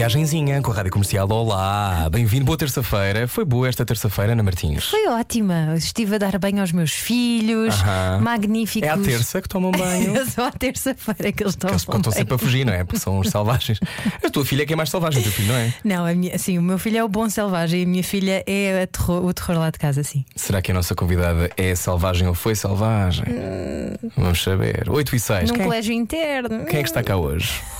Viagenzinha com a Rádio Comercial. Olá, bem-vindo. Boa terça-feira. Foi boa esta terça-feira, Ana Martins? Foi ótima. Estive a dar banho aos meus filhos. Aham. Magníficos. É à terça que tomam banho. É só à terça-feira que eles tomam Eles estão sempre a fugir, não é? Porque são os selvagens. A tua filha é que é mais selvagem, o teu filho, não é? Não, a minha, sim, o meu filho é o bom selvagem e a minha filha é a terror- o terror lá de casa, sim. Será que a nossa convidada é selvagem ou foi selvagem? Vamos saber. 8 e 6. Num Quem, colégio interno. quem é que está cá hoje?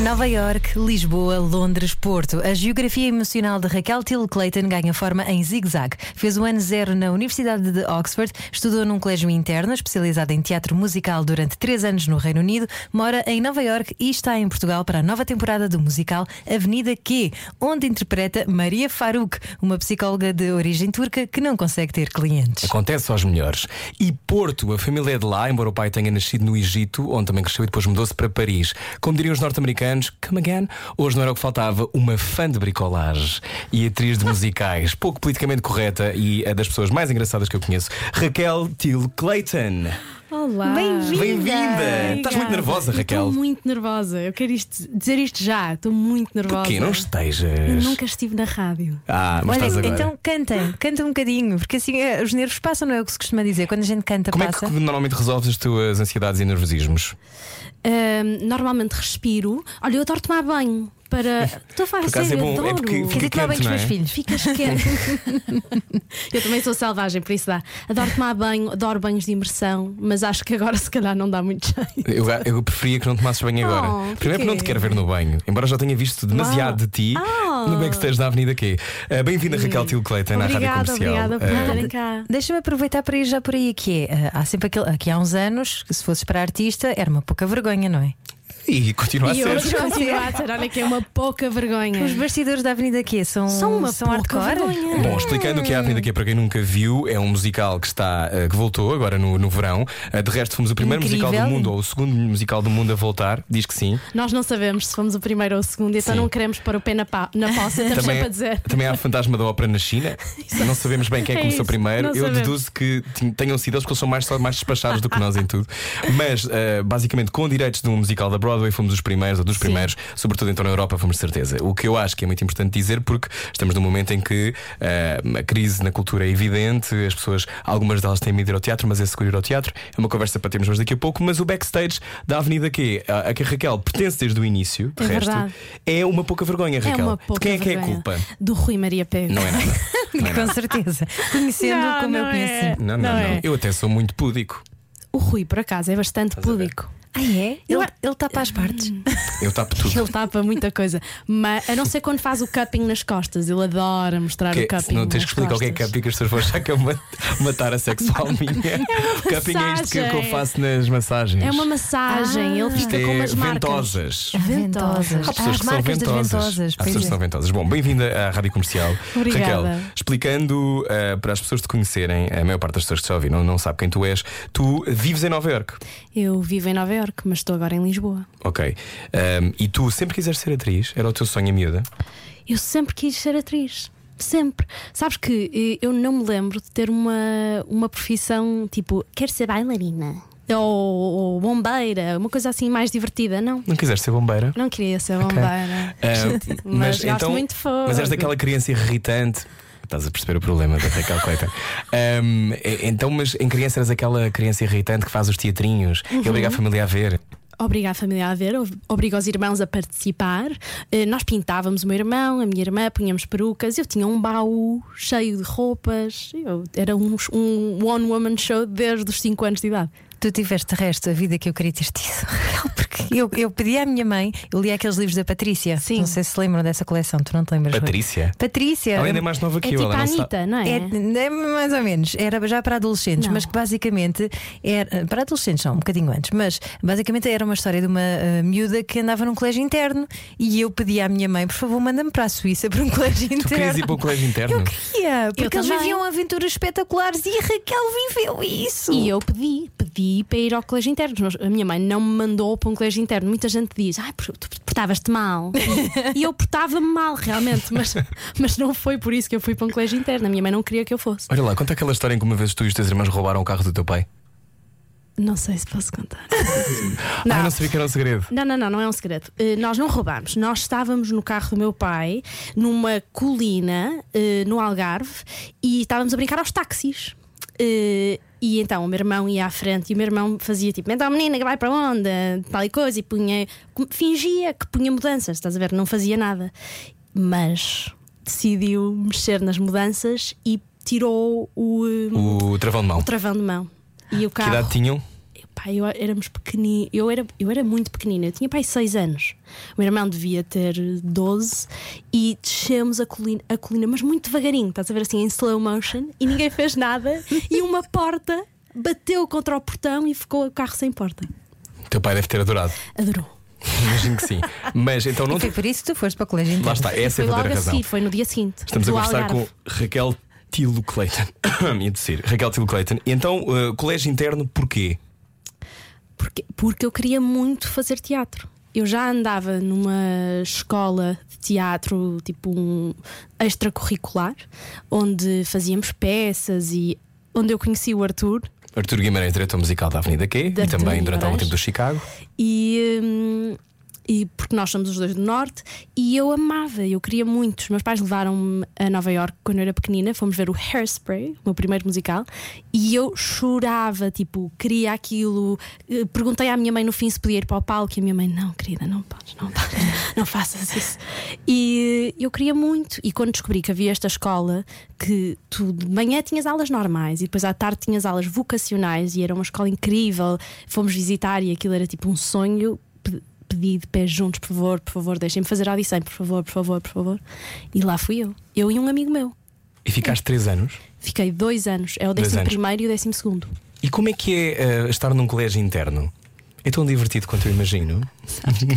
Nova York, Lisboa, Londres, Porto. A geografia emocional de Raquel Till Clayton ganha forma em zigue-zague. Fez o ano zero na Universidade de Oxford, estudou num colégio interno, especializado em teatro musical durante três anos no Reino Unido, mora em Nova York e está em Portugal para a nova temporada do musical Avenida Q, onde interpreta Maria Farouk, uma psicóloga de origem turca que não consegue ter clientes. Acontece aos melhores. E Porto, a família é de lá, embora o pai tenha nascido no Egito, onde também cresceu e depois mudou-se para Paris. Como diriam os norte-americanos, come again, hoje não era o que faltava, uma fã de bricolagem e atriz de musicais, pouco politicamente correta e a das pessoas mais engraçadas que eu conheço, Raquel Till Clayton. Olá! Bem-vinda! Bem-vinda! Estás muito nervosa, Raquel? Estou muito nervosa. Eu quero isto- dizer isto já. Estou muito nervosa. Porquê? Não Eu estejas. nunca estive na rádio. Ah, mas Olha, estás agora. então canta, canta um bocadinho, porque assim eh, os nervos passam, não é o que se costuma dizer. Quando a gente canta, Como é passa. que normalmente resolves as tuas ansiedades e nervosismos? Ahm, normalmente respiro. Olha, eu adoro tomar banho. Para. Estou a falar Por acaso sério, é bom, é adoro. porque Quer dizer, tomar bem quente, com os meus é? filhos. Ficas quente. eu também sou selvagem, por isso dá. Adoro tomar banho, adoro banhos de imersão, mas acho que agora se calhar não dá muito jeito. Eu, eu preferia que não tomasses banho agora. Oh, Primeiro porque não te quero ver no banho, embora já tenha visto demasiado de ti Ah. No backstage da Avenida Q. Uh, Bem-vinda, Raquel Til Clayton, na Rádio Comercial. obrigada por Uh, estarem cá. Deixa-me aproveitar para ir já por aí que é. eh, há sempre aquele. Aqui há uns anos, que se fosses para artista, era uma pouca vergonha, não é? E continua a E ser. hoje continua a ser, olha que é uma pouca vergonha. Os bastidores da Avenida Q são, São uma são pouca hardcore. vergonha. Bom, explicando o que é a Avenida Q para quem nunca viu, é um musical que está uh, que voltou agora no, no verão. Uh, de resto, fomos o primeiro Incrível. musical do mundo ou o segundo musical do mundo a voltar. Diz que sim. Nós não sabemos se fomos o primeiro ou o segundo, então Sim. não queremos pôr o pé na, pá, na poça, estamos Também, sempre a dizer. também há o fantasma da ópera na China. não sabemos bem quem É começou isso, primeiro. não Eu sabemos. deduzo que tin- tenham sido eles, porque eles são mais, mais despachados do que nós em tudo. Mas, eh, basicamente, com direitos de um musical da Broadway, fomos os primeiros, ou dos primeiros, sobretudo então na Europa, fomos de certeza. O que eu acho que é muito importante dizer, porque estamos num momento em que eh, a crise na cultura é evidente, as pessoas, algumas delas têm medo de ir ao teatro, mas é seguro ir ao teatro. É uma conversa para termos mais daqui a pouco. Mas o backstage da Avenida Q, a, a que a Raquel pertence desde o início, de É resto, verdade. é uma pouca vergonha, É Raquel. de pouca quem é que é a culpa? Do Rui Maria Pego. Não é nada. Não é nada. Com certeza. Conhecendo Não, como eu conheci. é. Não, não, Não não. é. Eu até sou muito púdico. O Rui, por acaso, é bastante a ver? Ah, é? Ele, ele tapa as partes. Eu tapo tudo. Ele tapa muita coisa. Mas a não ser quando faz o cupping nas costas. Ele adora mostrar Que- o cupping. não tens nas que explicar o que é costas. cupping, que as pessoas vão achar que é uma, uma tara sexual minha. cupping é isto que, eu faço nas massagens. É uma massagem. Ele Isto fica com é umas marcas. ventosas. Ventosas. Há pessoas as que são ventosas. ventosas. Há pessoas que é. são ventosas. Bom, bem-vinda à Rádio Comercial. Obrigada. Raquel, explicando eh, para as pessoas te conhecerem, a maior parte das pessoas que te ouvem não, não sabe quem tu és, tu vives em Nova York. Eu vivo em Nova Iorque, mas estou agora em Lisboa. Ok. Ahm, e tu sempre quiseste ser atriz? Era o teu sonho a miúda? Eu sempre quis ser atriz. Sempre. Sabes que eh, eu não me lembro de ter uma, uma profissão tipo, quero ser bailarina. Ou, ou bombeira, uma coisa assim mais divertida. Não. Não quiseste ser bombeira? Não queria ser bombeira. Ah, Mas gosto muito de fogo. Mas és daquela criança irritante. Estás a perceber o problema da Raquel Clayton. E- então, mas em criança eras aquela criança irritante que faz os teatrinhos Uhum. e obriga a família a ver. Obriga a família a ver, ob- obriga os irmãos a participar. Eh, Nós pintávamos o meu irmão, a minha irmã, punhamos perucas. Eu tinha um baú cheio de roupas. Eu, era um, um one-woman show desde os 5 anos de idade. Tu tiveste de resto a vida que eu queria ter tido. Porque eu, eu pedi à minha mãe, eu li aqueles livros da Patrícia. Sim. Não sei se se lembram dessa coleção, tu não te lembras? Rui? Patrícia. Patrícia. Ela ainda é mais nova É que eu. tipo ela a não sabe. Anitta, não é? É, é mais ou menos, era já para adolescentes, Não. mas que basicamente era para adolescentes, não, um bocadinho antes, mas basicamente era uma história de uma ah, miúda que andava num colégio interno e eu pedi à minha mãe, por favor, manda-me para a Suíça para um colégio interno. Tu querias ir para o colégio interno? Eu queria, porque eles também. viviam aventuras espetaculares e a Raquel viveu isso. E eu pedi, pedi para ir ao colégio interno. Mas A minha mãe não me mandou para um colégio interno. Muita gente diz, por- tu portavas-te mal. E, eu portava-me mal, realmente, mas, mas não foi por isso que eu fui para um colégio interno. A minha mãe não queria que eu fosse. Olha lá, conta aquela história em que uma vez tu e os teus irmãos roubaram o carro do teu pai. Não sei se posso contar. Não. não sabia que era um segredo. Não, não, não, não é um segredo. Eh, nós não roubámos. Nós estávamos no carro do meu pai, numa colina, eh, no Algarve, e estávamos a brincar aos táxis. Eh, e então o meu irmão ia à frente e o meu irmão fazia tipo, então menina que vai para onde? Tal e coisa, e punha, fingia que punha mudanças, estás a ver? Não fazia nada. Mas decidiu mexer nas mudanças e tirou o, eh, O travão de mão. o travão de mão. E o Que carro. idade tinham? Pá, eu éramos pequeninos. Eu era, eu era muito pequenina. Eu tinha pai 6 anos. O meu irmão devia ter 12 e descemos a colina, a colina, mas muito devagarinho. Estás a ver assim em slow motion e ninguém fez nada. e uma porta bateu contra o portão e ficou o carro sem porta. O teu pai deve ter adorado. Adorou. Imagino que sim. Mas então não. Foi por isso que tu foste para o colégio interno. Lá está, essa é foi a logo verdadeira a razão. seguir, foi no dia seguinte. Estamos a conversar Algarve. com Raquel Tilo Clayton. Ia dizer, Raquel Tilo Clayton. E então, uh, colégio interno, porquê? Porque, porque eu queria muito fazer teatro. Eu já andava numa escola de teatro, tipo um extracurricular, onde fazíamos peças e onde eu conheci o Arthur. Artur Guimarães, diretor musical da Avenida Q e também durante algum tempo do Chicago. E, hum, e porque nós somos os dois do norte e eu amava, eu queria muito. Os meus pais levaram-me a Nova York quando eu era pequenina, fomos ver o Hairspray, o meu primeiro musical, e eu chorava, tipo, queria aquilo. Eh, Perguntei à minha mãe no fim se podia ir para o palco e a minha mãe, não, querida, não podes, não podes, não faças isso. E eu queria muito. E quando descobri que havia esta escola que tu de manhã tinhas aulas normais e depois à tarde tinhas aulas vocacionais e era uma escola incrível, fomos visitar e aquilo era tipo um sonho. Pe- Pedi de pés juntos, por favor, por favor, deixem-me fazer a audição, por favor, por favor, por favor. E lá fui eu, eu e um amigo meu. E ficaste três anos. Fiquei dois anos, é o Dois décimo anos. primeiro e o décimo segundo. E como é que é uh, estar num colégio interno? É tão divertido quanto eu imagino.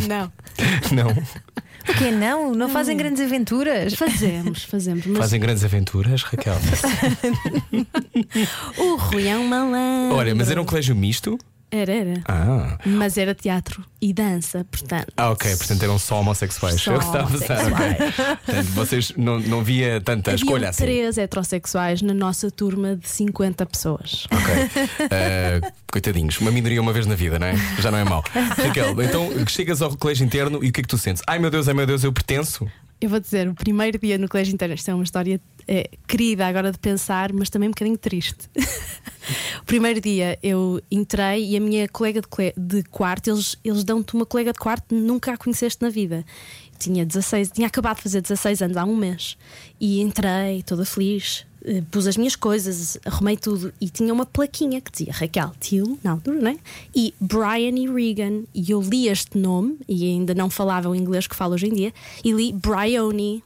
Não. Não. O quê? Não? Não fazem grandes aventuras? Fazemos, fazemos. Mas Fazem grandes aventuras, Raquel. o Rui é um malandro. Olha, mas era um colégio misto? Era, era. Ah. Mas era teatro e dança, portanto. Ah, ok, portanto eram só homossexuais. Só Eu estava a. Portanto, vocês não, não via tanta Havia escolha assim. três heterossexuais na nossa turma de 50 pessoas. Ok. Uh, coitadinhos, uma minoria uma vez na vida, não é? Já não é mau. Raquel, então chegas ao colégio interno e o que é que tu sentes? Ai meu Deus, ai meu Deus, eu pertenço. Eu vou dizer, o primeiro dia no colégio interno, isto é uma história é, querida agora de pensar, mas também um bocadinho triste. o primeiro dia eu entrei e a minha colega de, de quarto, eles, eles dão-te uma colega de quarto nunca a conheceste na vida. Tinha 16, tinha acabado de fazer 16 anos há um mês e entrei toda feliz, pus as minhas coisas, arrumei tudo e tinha uma plaquinha que dizia Raquel Tilo, na altura, né? E Brian e Regan. E eu li este nome e ainda não falava o inglês que falo hoje em dia e li Bryony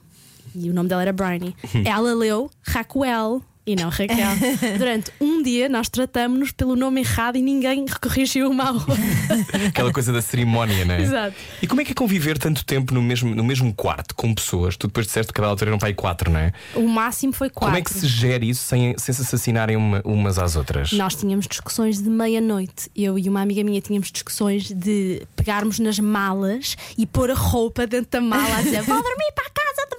e o nome dela era Bryony. Ela leu Raquel e não Raquel. Durante um dia nós tratamos-nos pelo nome errado e ninguém corrigiu o mal. Aquela coisa da cerimónia, não é? Exato. E como é que é conviver tanto tempo no mesmo, no mesmo quarto com pessoas? Tu depois disseste que cada altura eram para aí quatro, não é? O máximo foi quatro. Como é que se gera isso sem, sem se assassinarem uma- umas às outras? Nós tínhamos discussões de meia-noite. Eu e uma amiga minha tínhamos discussões de pegarmos nas malas e pôr a roupa dentro da mala a dizer: Vou dormir para a casa de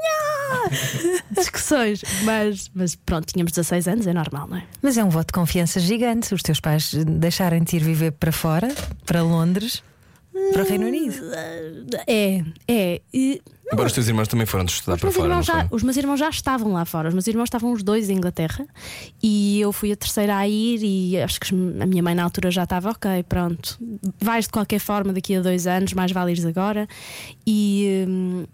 discussões. Mas, mas pronto, tínhamos 16 anos, é normal, não é? Mas é um voto de confiança gigante. Os teus pais deixarem-te ir viver para fora, para Londres, para o Reino Unido. É, é. E, Embora os teus irmãos também foram de estudar Os para fora, já, os meus irmãos já estavam lá fora. Os meus irmãos estavam os dois em Inglaterra e eu fui a terceira a ir. E acho que a minha mãe na altura já estava ok. Pronto, vais de qualquer forma daqui a dois anos, mais vale ires agora. E hum,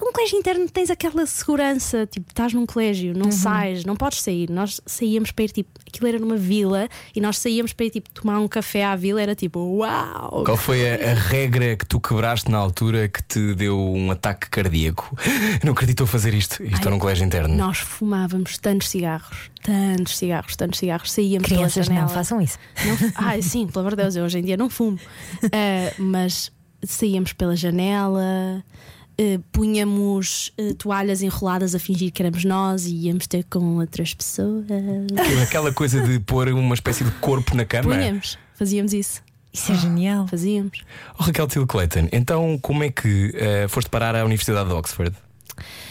um colégio interno tens aquela segurança, tipo, estás num colégio, não sais, não podes sair. Nós saíamos para ir, tipo, aquilo era numa vila e nós saíamos para ir, tipo, tomar um café à vila, era tipo, uau! Qual foi a, a regra que tu quebraste na altura que te deu um ataque cardíaco? Não acreditou fazer isto. Isto Ai, era um colégio interno. Nós fumávamos tantos cigarros, tantos cigarros, tantos cigarros, saíamos Crianças pela janela. não façam isso. Não, ai, sim, pelo amor de Deus, eu hoje em dia não fumo. Ah, mas saíamos pela janela, ah, punhamos ah, toalhas enroladas a fingir que éramos nós e íamos ter com outras pessoas. Aquela coisa de pôr uma espécie de corpo na cama. Punhamos, fazíamos isso. Isso é genial. Fazíamos. Oh, Raquel Till Clayton, então como é que eh, foste parar à Universidade de Oxford?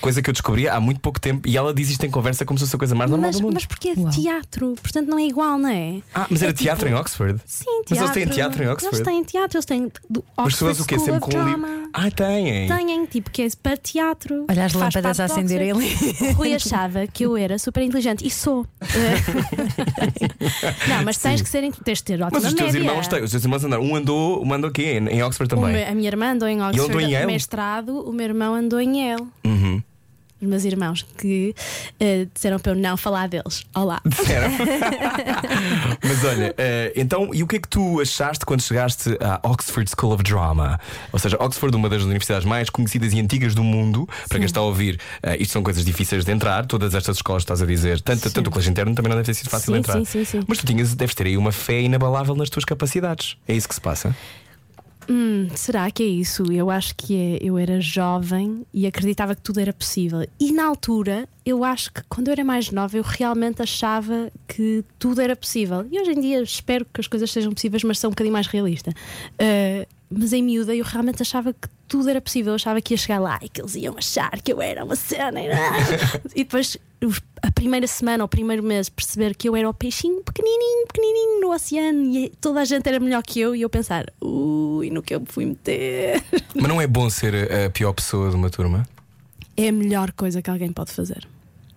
Coisa que eu descobri há muito pouco tempo e ela diz isto em conversa como se fosse a coisa mais normal Mas, do mundo. mas porque é de Uau. teatro, portanto não é igual, não é? Ah, mas era É tipo- teatro em Oxford? Sim, Mas teatro. eles têm teatro em Oxford? Eles têm teatro, eles têm do Mas Oxford pessoas o quê? Sempre com um livro. Drama. Ah, têm. Têm, tipo, que é para teatro. Olha as lâmpadas a ali. O Rui achava que eu era super inteligente e sou. não, mas tens que ser, tens de ter ótima Mas os teus média. irmãos têm, os teus irmãos andaram. Um andou, um andou aqui em, em Oxford também. meu- a minha irmã andou em Oxford, andou em mestrado, o meu irmão andou em Yale. Uhum. Os meus irmãos que eh, disseram para eu não falar deles. Olá. Disseram. Mas olha, eh, então, e o que é que tu achaste quando chegaste à Oxford School of Drama? Ou seja, Oxford, uma das universidades mais conhecidas e antigas do mundo. Para quem está a ouvir, eh, isto são coisas difíceis de entrar. Todas estas escolas, estás a dizer, tanto, tanto o colégio interno também não deve ter sido fácil de Sim, entrar. sim, sim, sim. Mas tu tinhas, deves ter aí uma fé inabalável nas tuas capacidades. É isso que se passa? Hum, será que é isso? Eu acho que é. Eu era jovem e acreditava que tudo era possível. E na altura, eu acho que quando eu era mais nova, eu realmente achava que tudo era possível. E hoje em dia espero que as coisas sejam possíveis, mas sou um bocadinho mais realista. Uh, mas em miúda, eu realmente achava que tudo era possível. Eu achava que ia chegar lá e que eles iam achar que eu era uma cena. E, depois, a primeira semana, ou o primeiro mês, perceber que eu era o peixinho pequenininho, pequenininho no oceano e toda a gente era melhor que eu. E eu pensar, ui, no que eu me fui meter. Mas não é bom ser a pior pessoa de uma turma? É a melhor coisa que alguém pode fazer.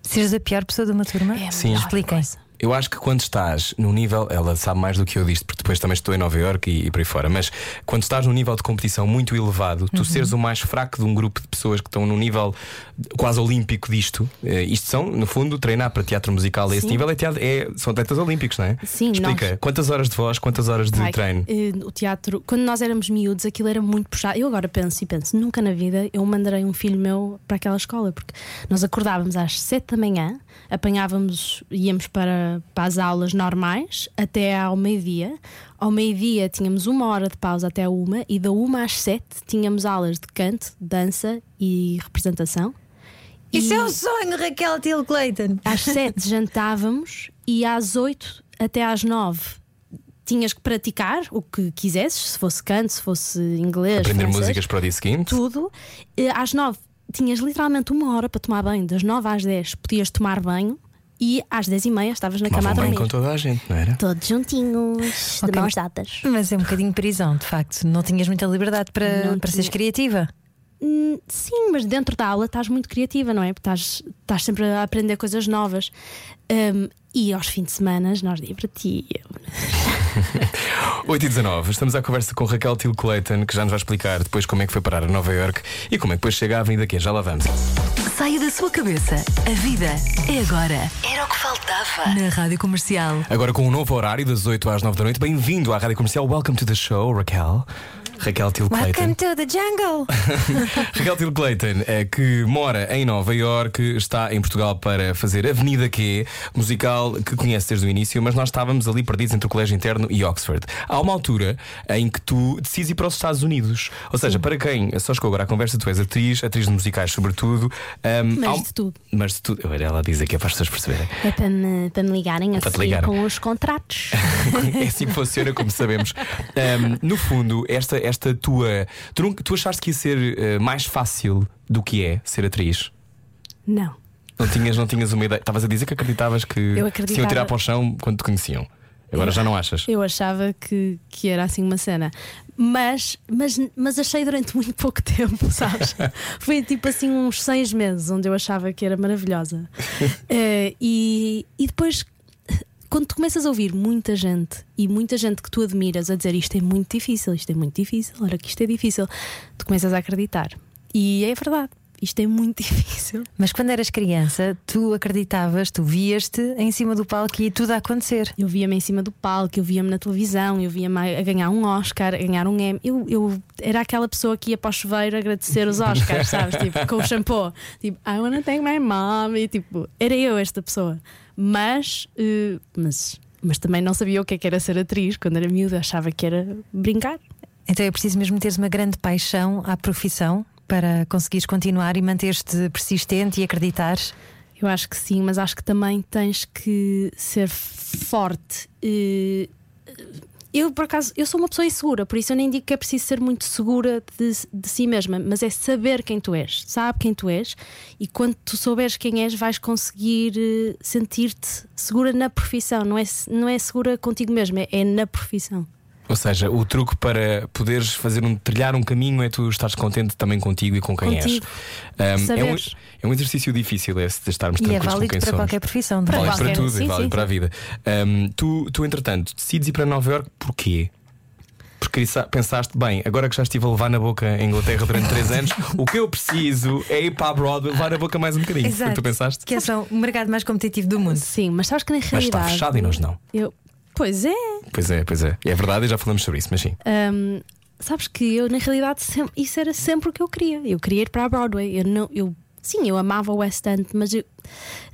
Seres a pior pessoa de uma turma? É a Sim. melhor Expliquem. Eu acho que quando estás no nível, ela sabe mais do que eu disto, porque depois também estou em Nova Iorque e, e por aí fora, mas quando estás num nível de competição muito elevado, tu seres o mais fraco de um grupo de pessoas que estão num nível quase olímpico disto, eh, isto são, no fundo, treinar para teatro musical a esse Sim. nível é teatro, é- são atletas olímpicos, não é? Sim, Explica, nós- quantas horas de voz, quantas horas de Ai, treino? eh, o teatro, quando nós éramos miúdos, aquilo era muito puxado. Eu agora penso e penso, nunca na vida eu mandarei um filho meu para aquela escola, porque nós acordávamos às 7 da manhã, apanhávamos, íamos para, para as aulas normais até ao meio-dia. Ao meio-dia tínhamos uma hora de pausa até a uma, e da uma às sete tínhamos aulas de canto, dança e representação. Isso E- é um sonho, Raquel Till Clayton. às sete jantávamos e às oito até às nove tinhas que praticar o que quisesses, se fosse canto, se fosse inglês, Aprender francês, músicas para o dia seguinte? tudo. Às nove tinhas literalmente uma hora para tomar banho, das nove às dez podias tomar banho e às dez e meia estavas na cama a Tomavam dormir. com toda a gente, não era? Todos juntinhos, Ok. de mãos dadas. Mas é um bocadinho prisão, de facto. Não tinhas muita liberdade para, Não para seres criativa. Hum, Sim, mas dentro da aula estás muito criativa, não é? Porque estás, estás sempre a aprender coisas novas. Hum, e aos fins de semana nós divertíamos. 8 e 19, estamos à conversa com Raquel Till Clayton, que já nos vai explicar depois como é que foi parar a Nova York e como é que depois chega à Avenida Q. Já lá vamos. Saia da sua cabeça. A vida é agora. Era o que faltava. Na Rádio Comercial. Agora com um novo horário, das 8 às 9 da noite. Bem-vindo à Rádio Comercial. Welcome to the show, Raquel. Raquel Till Clayton. Welcome to the jungle. Raquel Till Clayton, eh, que mora em Nova York, está em Portugal para fazer Avenida Q, musical que conhece desde o início, mas nós estávamos ali perdidos entre o Colégio Interno e Oxford. Há uma altura em que tu decides ir para os Estados Unidos. Ou seja, para quem só chegou agora à conversa, tu és atriz, atriz de musicais, sobretudo. Ahm, Mas há um- de tudo. Mas de tudo. Olha, ela diz aqui é para as pessoas perceberem. É para me, para me ligarem a Para te seguir ligar. com os contratos. é assim que funciona, como sabemos. Ahm, no fundo, esta, esta tua. Tu, tu achaste que ia ser eh, mais fácil do que é ser atriz? Não. Não tinhas, não tinhas uma ideia. Estavas a dizer que acreditavas que Eu se iam acreditava. tirar para o chão quando te conheciam. Agora já não achas? Eu achava que, que era assim uma cena. Mas, mas, mas achei durante muito pouco tempo, sabes? Foi tipo assim uns seis meses onde eu achava que era maravilhosa. Eh, e, e depois, quando tu começas a ouvir muita gente e muita gente que tu admiras a dizer isto é muito difícil, isto é muito difícil, olha que isto é difícil, tu começas a acreditar. E é verdade. isto é muito difícil. Mas quando eras criança, tu acreditavas, tu vias-te em cima do palco e tudo a acontecer. Eu via-me em cima do palco, eu via-me na televisão, eu via-me a ganhar um Oscar, a ganhar um M. Eu, eu era aquela pessoa que ia para o chuveiro agradecer os Oscars, sabes? Tipo, com o shampoo. Tipo, I wanna thank my mom. E tipo, era eu esta pessoa. Mas, eh, mas, mas também não sabia o que é que era ser atriz. Quando era miúda, achava que era brincar. Então é preciso mesmo teres uma grande paixão à profissão para conseguires continuar e manteres-te persistente e acreditares. Eu acho que sim, mas acho que também tens que ser forte. Eh, Eu, por acaso, eu sou uma pessoa insegura, por isso eu nem digo que é preciso ser muito segura de, de si mesma, mas é saber quem tu és, sabe quem tu és, e quando tu souberes quem és, vais conseguir eh, sentir-te segura na profissão, não é, não é segura contigo mesma, é, é na profissão. Ou seja, o truque para poderes fazer um trilhar um caminho é tu estares contente também contigo e com quem Contigo. és. Um, é, um, é um exercício difícil esse de estarmos E é tranquilos com válido quem para somos. qualquer profissão. de Para. Vale para tudo, sim, e vale sim, para a sim. vida. Um, tu, tu, entretanto, decides ir para Nova York porquê? Porque sa- pensaste, bem, agora que já estive a levar na boca em Inglaterra durante 3 anos, o que eu preciso é ir para a Broadway levar na boca mais um bocadinho. Exato. tu pensaste? Que é só o mercado mais competitivo do mundo. Sim, mas sabes que na Mas está realidade. fechado e nós não. Eu, pois é, Pois é, pois é. É verdade e já falamos sobre isso, mas sim. Hum, sabes que eu, na realidade, sem- isso era sempre o que eu queria. Eu queria ir para a Broadway. Eu não, eu, sim, eu amava o West End, mas eu,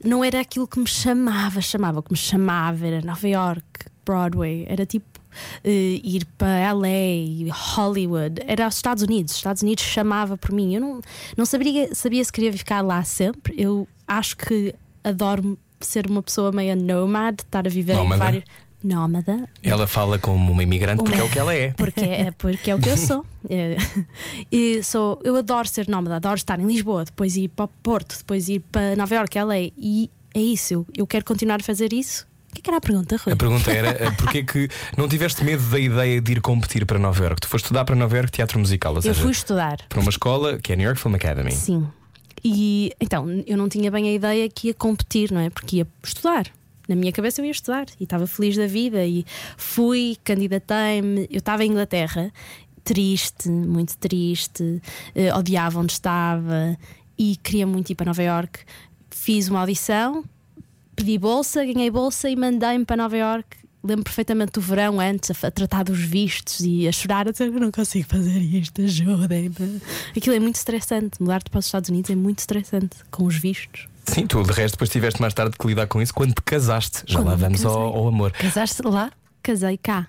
não era aquilo que me chamava. Chamava o que me chamava era Nova York, Broadway. Era tipo eh, ir para LA, Hollywood. Era os Estados Unidos. Os Estados Unidos chamava por mim. Eu não, não sabia, sabia se queria ficar lá sempre. Eu acho que adoro ser uma pessoa meio nomad, estar a viver Nómada? em vários. Nómada, Ela fala como uma imigrante porque é o que ela é. porque é, porque é o que eu sou. É, e sou. Eu adoro ser nómada, adoro estar em Lisboa, depois ir para o Porto, depois ir para Nova Iorque, LA. E é isso, eu, eu quero continuar a fazer isso. O que, é que era a pergunta, Rui? A pergunta era eh, porque é que não tiveste medo da ideia de ir competir para Nova York? Tu foste estudar para Nova York teatro musical, ou eu seja, fui estudar. para uma escola que é a New York Film Academy. Sim. E então, eu não tinha bem a ideia que ia competir, não é? Porque ia estudar. Na minha cabeça eu ia estudar e estava feliz da vida e fui, candidatei-me. Eu estava em Inglaterra, triste, muito triste, eh, odiava onde estava e queria muito ir para Nova York. Fiz uma audição, pedi bolsa, ganhei bolsa e mandei-me para Nova York. Lembro perfeitamente do verão antes, a, tratar dos vistos e a chorar, a dizer eu não consigo fazer isto, ajudem-me. Aquilo é muito estressante. Mudar-te para os Estados Unidos é muito estressante com os vistos. Sim, tu de resto depois tiveste mais tarde que lidar com isso quando te casaste. Já Quando lá me vamos ao, casei. ao amor. Casaste lá, Casei cá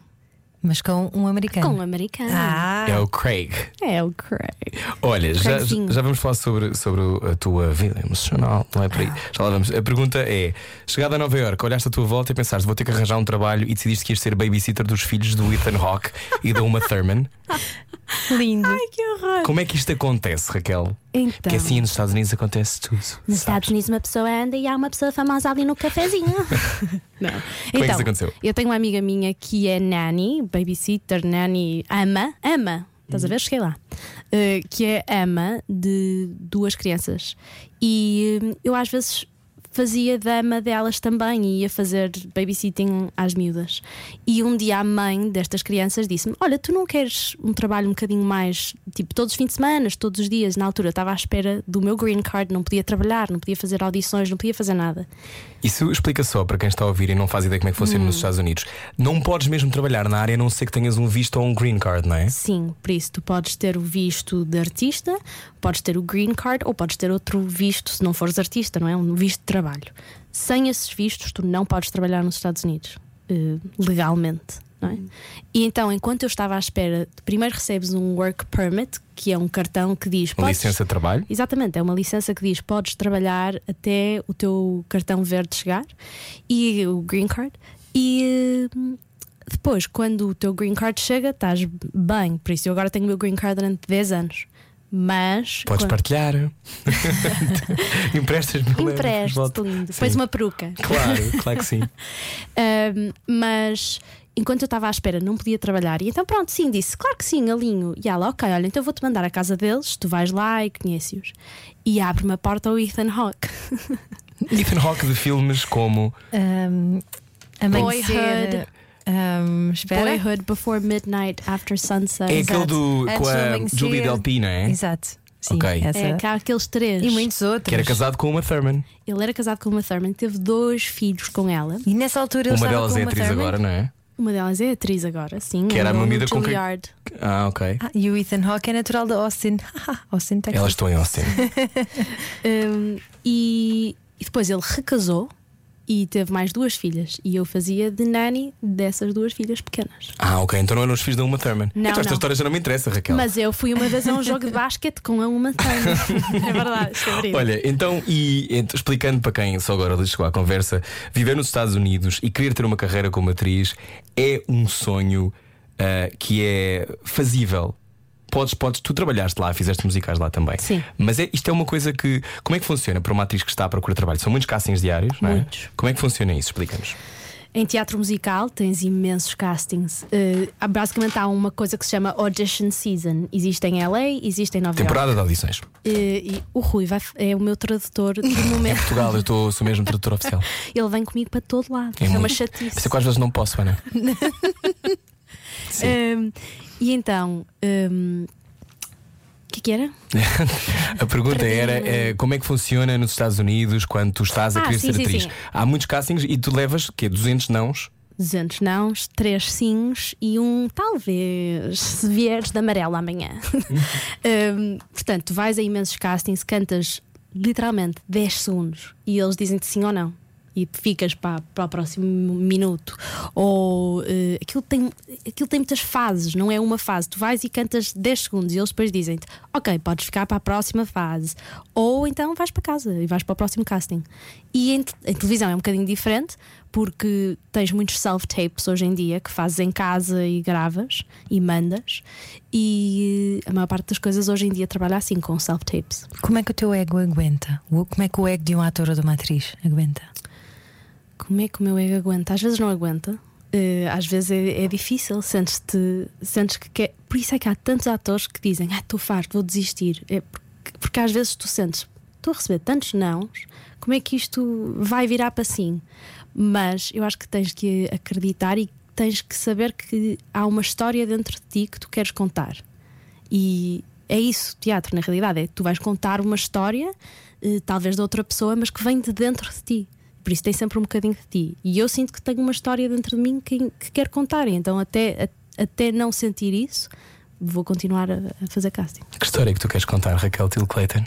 mas com um americano. com um americano. Ah, É o Craig. É o Craig. Olha, já, já vamos falar sobre, sobre a tua vida emocional, não é por aí? Já lá vamos. A pergunta é: chegada a Nova York, olhaste à tua volta e pensaste, vou ter que arranjar um trabalho e decidiste que ias ser babysitter dos filhos do Ethan Hawke e da Uma Thurman. lindo. Ai, que horror! Como é que isto acontece, Raquel? Então, Porque assim nos Estados Unidos acontece tudo. nos sabes? Estados Unidos uma pessoa anda e há uma pessoa famosa ali no cafezinho. Não. Como é que isso aconteceu? Eu tenho uma amiga minha que é nanny, babysitter, nanny, ama, ama. Estás a ver? Cheguei lá. Uh, que é ama de duas crianças. E hum, eu às vezes fazia dama delas também e ia fazer babysitting às miúdas. E um dia a mãe destas crianças disse-me: Olha, tu não queres um trabalho um bocadinho mais, tipo, todos os fins de semana, todos os dias? Na altura estava à espera do meu green card, não podia trabalhar, não podia fazer audições, não podia fazer nada. Isso explica só para quem está a ouvir e não faz ideia como é que funciona Hum. nos Estados Unidos. Não podes mesmo trabalhar na área a não ser que tenhas um visto ou um green card, não é? Sim, por isso tu podes ter o visto de artista, podes ter o green card ou podes ter outro visto se não fores artista, não é? Um visto de trabalho. Sem esses vistos, tu não podes trabalhar nos Estados Unidos eh, legalmente. É? E então, enquanto eu estava à espera, primeiro recebes um work permit, que é um cartão que diz Uma podes- licença de trabalho. Exatamente, é uma licença que diz podes trabalhar até o teu cartão verde chegar e o green card. E hum, depois, quando o teu green card chega, estás bem. Por isso, eu agora tenho o meu green card durante 10 anos. Mas. Podes quando- partilhar. Emprestas-me. volta. lindo. Sim. Depois uma peruca. Claro, claro que sim. Um, mas enquanto eu estava à espera, não podia trabalhar. E então, pronto, sim, disse: Claro que sim, alinho. E ela, ok, olha, então eu vou-te mandar à casa deles, tu vais lá e conheces-os. E abre-me a porta ao Ethan Hawke. Ethan Hawke de filmes como. Um, amanhecer. Boyhood. Um, espera. Boyhood Before Midnight, After Sunset. É aquele do, Antes com a. Julie Delpy, não é? Exato. Sim, Ok. essa. É, que há aqueles três. E muitos outros. Que era casado com uma Thurman. Ele era casado com uma Thurman, teve dois filhos com ela. E nessa altura ele Uma delas com é uma atriz Thurman. agora, não é? Uma delas é atriz agora, sim. Que era a mamida com quem-. Ah, ok. Ah, e o Ethan Hawke é natural de Austin. Austin, Texas. Elas estão em Austin. Um, e, e depois ele recasou e teve mais duas filhas. E eu fazia de nanny dessas duas filhas pequenas. Ah, ok. Então não eram os filhos da Uma Thurman. Não, então esta não. história já não me interessa, Raquel. Mas eu fui uma vez a um jogo de basquete com a uma Thurman. é verdade, é. Olha, então, e explicando para quem só agora chegou à conversa, viver nos Estados Unidos e querer ter uma carreira como atriz é um sonho ah, que é fazível. Podes, podes, tu trabalhaste lá, fizeste musicais lá também. Sim. Mas é, isto é uma coisa que. Como é que funciona para uma atriz que está à procura de trabalho? São muitos castings diários, não é? Muitos. Como é que funciona isso? Explica-nos. Em teatro musical tens imensos castings. Eh, há- basicamente há uma coisa que se chama Audition Season. Existe em LA, existe em Nova York. Temporada de audições. Eh, e o Rui vai, é o meu tradutor do momento. Portugal, eu estou, sou mesmo tradutor oficial. Ele vem comigo para todo lado. É É, uma chatice. Por isso é que às vezes não posso, Ana. Sim. Um, e então, o que, que era? A pergunta era eh, como é que funciona nos Estados Unidos quando tu estás a Ah, querer sim, ser sim, atriz? sim. Há muitos castings e tu levas que 200 nãos. 200 nãos, 3 sims e um talvez se vieres de amarelo amanhã. Um, portanto, tu vais a imensos castings, cantas literalmente 10 segundos e eles dizem-te sim ou não. E ficas para, para o próximo minuto. Ou eh, aquilo, tem, aquilo tem muitas fases, não é uma fase. Tu vais e cantas 10 segundos e eles depois dizem-te: Ok, podes ficar para a próxima fase. Ou então vais para casa e vais para o próximo casting. E em, em televisão é um bocadinho diferente, porque tens muitos self-tapes hoje em dia que fazes em casa e gravas e mandas. E eh, a maior parte das coisas hoje em dia trabalha assim, com self-tapes. Como é que o teu ego aguenta? Como é que o ego de um ator ou de uma atriz aguenta? Como é que o meu ego aguenta? Às vezes não aguenta. Eh, às vezes é, é difícil, sentes-te, sentes que quer. Por isso é que há tantos atores que dizem: Ah, estou farto, vou desistir. É porque, porque às vezes tu sentes, estou a receber tantos nãos, como é que isto vai virar para sim? Mas eu acho que tens que acreditar e tens que saber que há uma história dentro de ti que tu queres contar. E é isso, teatro, na realidade. É que tu vais contar uma história, eh, talvez de outra pessoa, mas que vem de dentro de ti. Por isso tem sempre um bocadinho de ti. E eu sinto que tenho uma história dentro de mim que, que quero contar. Então, até, a- até não sentir isso, vou continuar a, a fazer casting. Que história é que tu queres contar, Raquel Till Clayton?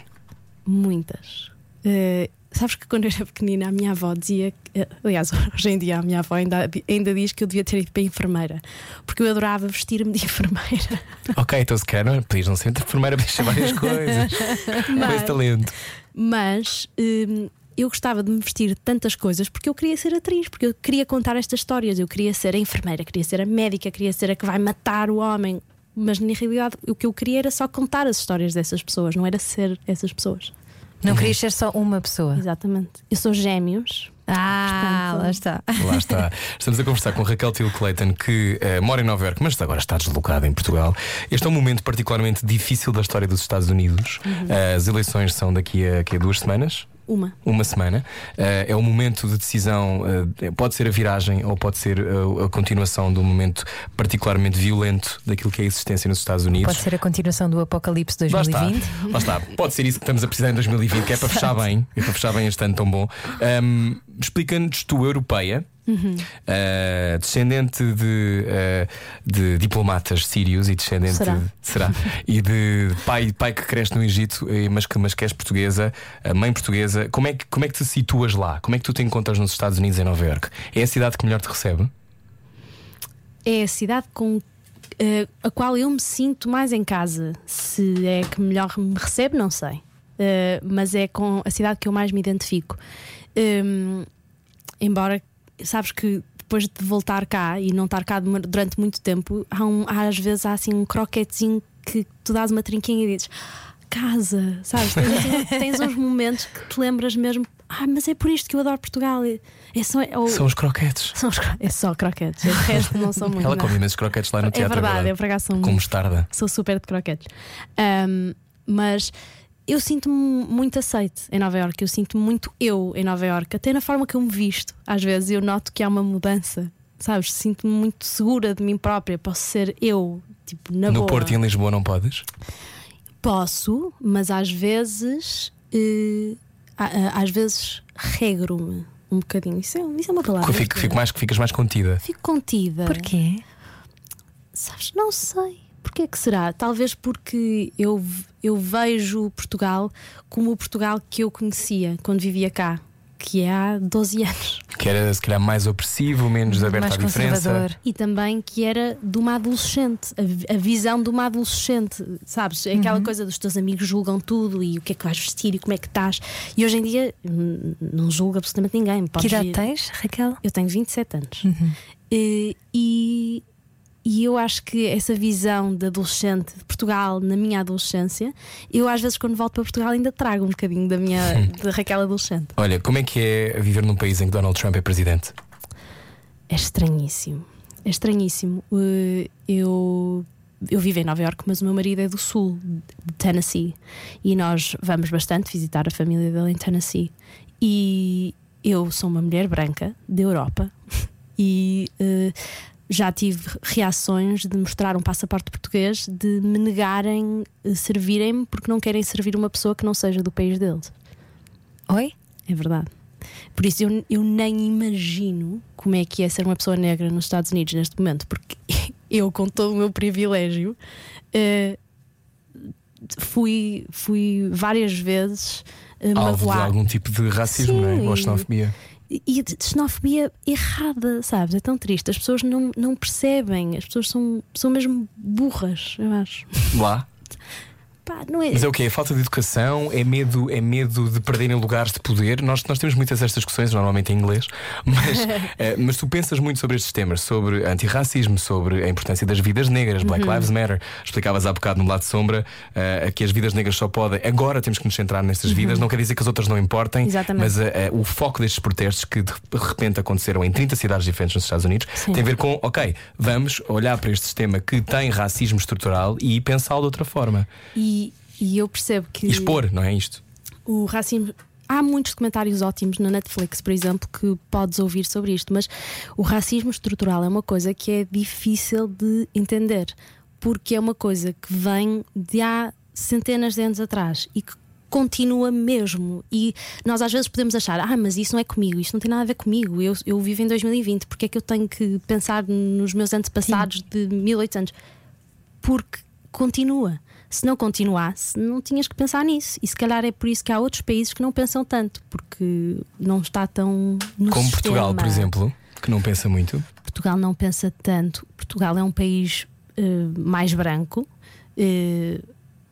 Muitas. Eh, sabes que quando eu era pequenina, a minha avó dizia. que- eh, aliás, hoje em dia a minha avó ainda, ainda diz que eu devia ter ido para a enfermeira. Porque eu adorava vestir-me de enfermeira. ok, então se quer, não, podias não ser enfermeira, podias várias coisas. Com esse talento. Mas hum, eu gostava de me vestir de tantas coisas porque eu queria ser atriz, porque eu queria contar estas histórias. Eu queria ser a enfermeira, queria ser a médica, queria ser a que vai matar o homem. Mas na realidade o que eu queria era só contar as histórias dessas pessoas, não era ser essas pessoas. Não querias ser só uma pessoa? Exatamente. Eu sou gêmeos. Ah, Portanto- lá está. Lá está. Estamos a conversar com Raquel Till Clayton, que eh, mora em Nova Iorque, mas agora está deslocada em Portugal. Este é um momento particularmente difícil da história dos Estados Unidos. Eh, as eleições são daqui a, daqui a duas semanas. Uma. Uma semana Eh, é um momento de decisão, eh, pode ser a viragem ou pode ser eh, a continuação de um momento particularmente violento daquilo que é a existência nos Estados Unidos. Pode ser a continuação do Apocalipse Lá está. 2020. Lá está. Pode ser isso que estamos a precisar em 2020, que é para fechar bem, é para fechar bem este ano tão bom. Ahm, Explica-nos tu, europeia, ah, descendente de, ah, de diplomatas sírios e descendente Será? será, e de pai, pai que cresce no Egito, eh, mas que, mas que és portuguesa, mãe portuguesa. Como é, que, como é que te situas lá? Como é que tu te encontras nos Estados Unidos, em Nova Iorque? É a cidade que melhor te recebe? É a cidade com eh, a qual eu me sinto mais em casa. Se é que melhor me recebe, não sei. Eh, mas é com a cidade que eu mais me identifico. Hum, embora, sabes que depois de voltar cá e não estar cá durante muito tempo, há um- às vezes há assim um croquetezinho que tu dás uma trinquinha e dizes casa, sabes? Tens, assim- tens uns momentos que te lembras mesmo, ah, mas é por isto que eu adoro Portugal. É, é só, é, o- São os croquetes. são os é só croquetes, o resto não são muito. Ela come imensos croquetes lá no É teatro. verdade, eu por acaso sou Com muito- mostarda. Sou super de croquetes. Ahm, mas eu sinto-me muito aceite em Nova Iorque. Eu sinto-me muito eu em Nova Iorque, até na forma que eu me visto. Às vezes eu noto que há uma mudança, sabes? Sinto-me muito segura de mim própria. Posso ser eu, tipo, na No boa. Porto e em Lisboa não podes? Posso, mas às vezes. eh, às vezes regro-me um bocadinho. Isso é, isso é uma palavra. Fico, fico mais, ficas mais contida. Fico contida. Porquê? Sabes, não sei. Porquê que será? Talvez porque eu, eu vejo Portugal como o Portugal que eu conhecia quando vivia cá, que é há 12 anos. Que era se calhar mais opressivo, menos aberto Mais à diferença. E também que era de uma adolescente, a, a visão de uma adolescente, sabes? É aquela coisa dos teus amigos julgam tudo e o que é que vais vestir e como é que estás. E hoje em dia não julgo absolutamente ninguém. Que Podes idade vir- tens, Raquel? Eu tenho 27 anos. Eh, E, e eu acho que essa visão de adolescente de Portugal na minha adolescência, eu às vezes quando volto para Portugal ainda trago um bocadinho da minha da Raquel adolescente. Olha, como é que é viver num país em que Donald Trump é presidente? É estranhíssimo. É estranhíssimo. Eh, Eu, eu vivo em Nova York, mas o meu marido é do sul, de Tennessee. E nós vamos bastante visitar a família dele em Tennessee. E eu sou uma mulher branca da Europa e eh, já tive reações de mostrar um passaporte português de me negarem eh, servirem-me porque não querem servir uma pessoa que não seja do país deles. Oi? É verdade. Por isso eu, eu nem imagino como é que é ser uma pessoa negra nos Estados Unidos neste momento, porque eu, com todo o meu privilégio, eh, fui, fui várias vezes eh, Alvo de magoada. algum tipo de racismo, não é? Sim. Ou xenofobia. E de xenofobia errada, sabes? É tão triste. As pessoas não, não percebem, as pessoas são, são mesmo burras, eu acho. Lá. Pá, não é. Mas é o quê? É falta de educação? É medo, é medo de perderem lugares de poder? Nós, nós temos muitas estas discussões, normalmente em inglês, mas, eh, mas tu pensas muito sobre estes temas, sobre antirracismo, sobre a importância das vidas negras, Black Uhum. Lives Matter. Explicavas há bocado no lado de sombra eh, que as vidas negras só podem. Agora temos que nos centrar nestas vidas, não quer dizer que as outras não importem, Uhum. Exatamente. mas eh, eh, o foco destes protestos que de repente aconteceram em 30 cidades diferentes nos Estados Unidos Sim. tem a ver com, ok, vamos olhar para este sistema que tem racismo estrutural e pensá-lo de outra forma. E, e eu percebo que. E expor, não é isto? o racismo. Há muitos documentários ótimos na Netflix, por exemplo, que podes ouvir sobre isto, mas o racismo estrutural é uma coisa que é difícil de entender, porque é uma coisa que vem de há centenas de anos atrás e que continua mesmo. E nós às vezes podemos achar, ah, mas isso não é comigo, isto não tem nada a ver comigo, eu, eu vivo em 2020, porque é que eu tenho que pensar nos meus antepassados de 1800? Porque continua. Se não continuasse, não tinhas que pensar nisso. E se calhar é por isso que há outros países que não pensam tanto, porque não está tão no Como Portugal, por sistema. exemplo, que não pensa muito. Portugal não pensa tanto. Portugal é um país eh, mais branco eh,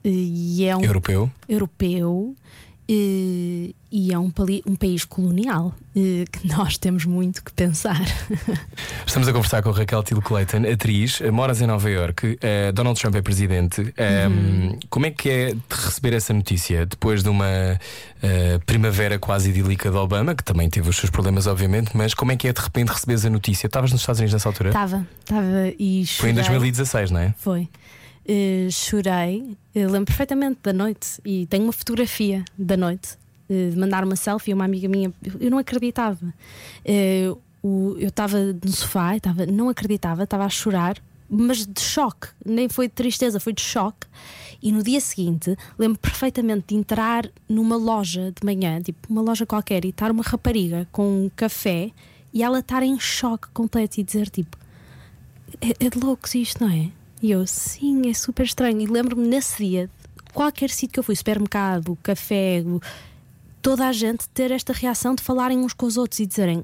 e é um Europeu. europeu eh, e é um, um país colonial eh, que nós temos muito que pensar. Estamos a conversar com Raquel Till Clayton, atriz, eh, moras em Nova York, eh, Donald Trump é presidente. Uhum. Como é que é de receber essa notícia depois de uma primavera quase idílica de Obama, que também teve os seus problemas, obviamente, mas como é que é de repente receberes a notícia? Estavas nos Estados Unidos nessa altura? Estava, estava e Foi em chorei. 2016, não é? Foi. Eh, chorei, eu lembro perfeitamente da noite e tenho uma fotografia da noite de mandar uma selfie a uma amiga minha. Eu- não acreditava. Eh, eu estava no sofá, estava, não acreditava, estava a chorar, mas de choque, nem foi de tristeza, foi de choque. E no dia seguinte lembro perfeitamente de entrar numa loja de manhã, tipo uma loja qualquer, e estar uma rapariga com um café e ela estar em choque completo e dizer tipo é, é de loucos isto, não é? E eu, sim, é super estranho. E lembro-me nesse dia, qualquer sítio que eu fui, supermercado, café, toda a gente ter esta reação de falarem uns com os outros e dizerem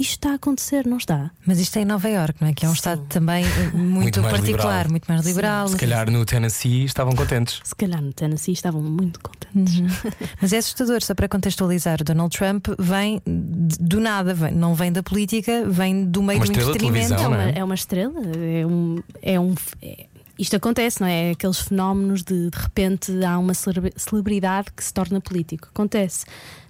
isto está a acontecer, não está? Mas isto é em Nova York, não é? Que é um estado também eh, muito, mais particular, liberal. muito mais liberal. Se calhar no Tennessee estavam contentes. Se calhar no Tennessee estavam muito contentes. Mas é assustador, só para contextualizar, o Donald Trump vem de- do nada, vem- não vem da política, vem do meio Uma do entretenimento. É não uma, é? é uma estrela, é um. É um é- isto acontece, não é? Aqueles fenómenos de de repente há uma celebridade que se torna político. Acontece.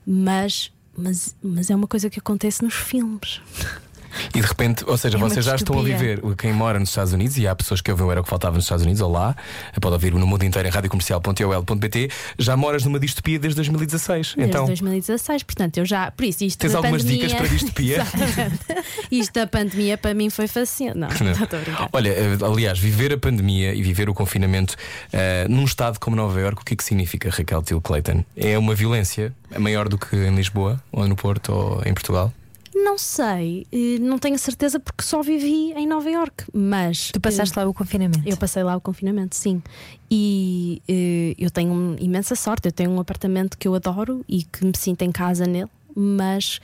Mas, mas, mas é uma coisa que acontece nos filmes. E de repente, ou seja, É vocês já estão a viver quem mora nos Estados Unidos e há pessoas que ouvem o Era o que Faltava nos Estados Unidos ou lá, pode ouvir no mundo inteiro em radiocomercial.ol.pt. Já moras numa distopia desde 2016. Desde então, 2016, portanto, eu já. Por isso, isto tens algumas pandemia, dicas para distopia? Isto da pandemia para mim foi fascinante. Não, não estou a brincar. Olha, eh, aliás, viver a pandemia e viver o confinamento eh, num estado como Nova Iorque, o que é que significa, Raquel Till Clayton? É uma violência maior do que em Lisboa, ou no Porto, ou em Portugal? Não sei, eh, não tenho certeza porque só vivi em Nova York, mas. Tu passaste lá o confinamento. Eu passei lá o confinamento, sim. E eh, eu tenho imensa sorte. Eu tenho um apartamento que eu adoro e que me sinto em casa nele, mas,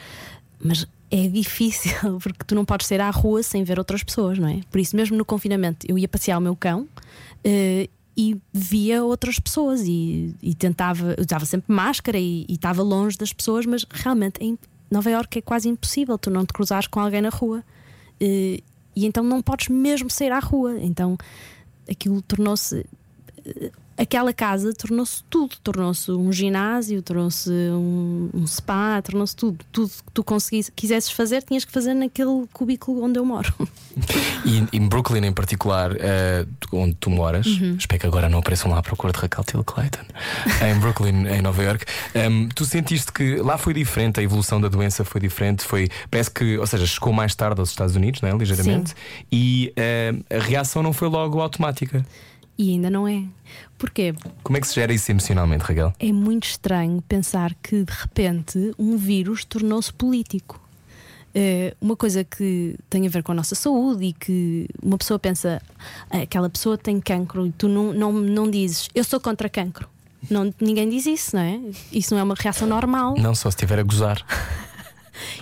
mas é difícil porque tu não podes sair à rua sem ver outras pessoas, não é? Por isso, mesmo no confinamento, eu ia passear o meu cão. eh, e via outras pessoas e, e tentava, eu usava sempre máscara e e estava longe das pessoas, mas realmente em Nova Iorque é quase impossível tu não te cruzares com alguém na rua. Eh, e então não podes mesmo sair à rua. Então aquilo tornou-se. Aquela casa tornou-se tudo. Tornou-se um ginásio, tornou-se um, um spa, tornou-se tudo. Tudo que tu conseguisse, quisesses fazer, tinhas que fazer naquele cubículo onde eu moro. E em Brooklyn, em particular, eh, onde tu moras, Uhum. espero que agora não apareçam lá à procura de Raquel Till Clayton, em Brooklyn, em Nova York, ehm, tu sentiste que lá foi diferente, a evolução da doença foi diferente, foi, parece que, ou seja, chegou mais tarde aos Estados Unidos, não é? ligeiramente, e ehm, a reação não foi logo automática. E ainda não é. Porquê? Como é que se gera isso emocionalmente, Raquel? É muito estranho pensar que de repente um vírus tornou-se político. É uma coisa que tem a ver com a nossa saúde e que uma pessoa pensa, "Ah, aquela pessoa tem cancro e tu não, não, não dizes, eu sou contra cancro. Não, ninguém diz isso, não é? Isso não é uma reação normal. Não só se estiver a gozar.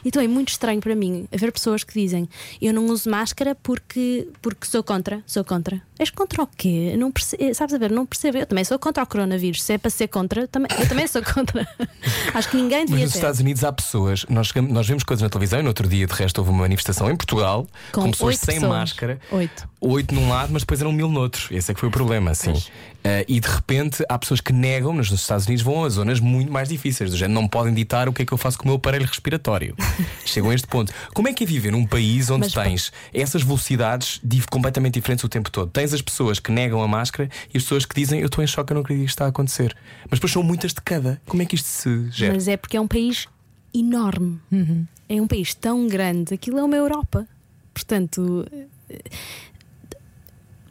Então é muito estranho para mim haver pessoas que dizem eu não uso máscara porque, porque sou contra. Sou contra. És contra o quê? Não perce... Sabes a ver? Não percebo. Eu também sou contra o coronavírus. Se é para ser contra, eu também, eu também sou contra. Acho que ninguém Mas devia nos ser. Estados Unidos há pessoas, nós, chegamos- nós vemos coisas na televisão e no outro dia, de resto, houve uma manifestação em Portugal com, Com pessoas sem pessoas. máscara. Oito. Oito num lado, mas depois eram mil noutros. Esse é que foi o problema, assim. Eh, e de repente há pessoas que negam, mas nos Estados Unidos vão a zonas muito mais difíceis. Do género, não podem ditar o que é que eu faço com o meu aparelho respiratório. Chegam a este ponto. Como é que é viver num país onde Mas, tens essas velocidades completamente diferentes o tempo todo? Tens as pessoas que negam a máscara e as pessoas que dizem eu estou em choque, eu não acredito que isto está a acontecer. Mas depois são muitas de cada. Como é que isto se gera? Mas é porque é um país enorme. É um país tão grande. Aquilo é uma Europa. Portanto, eh,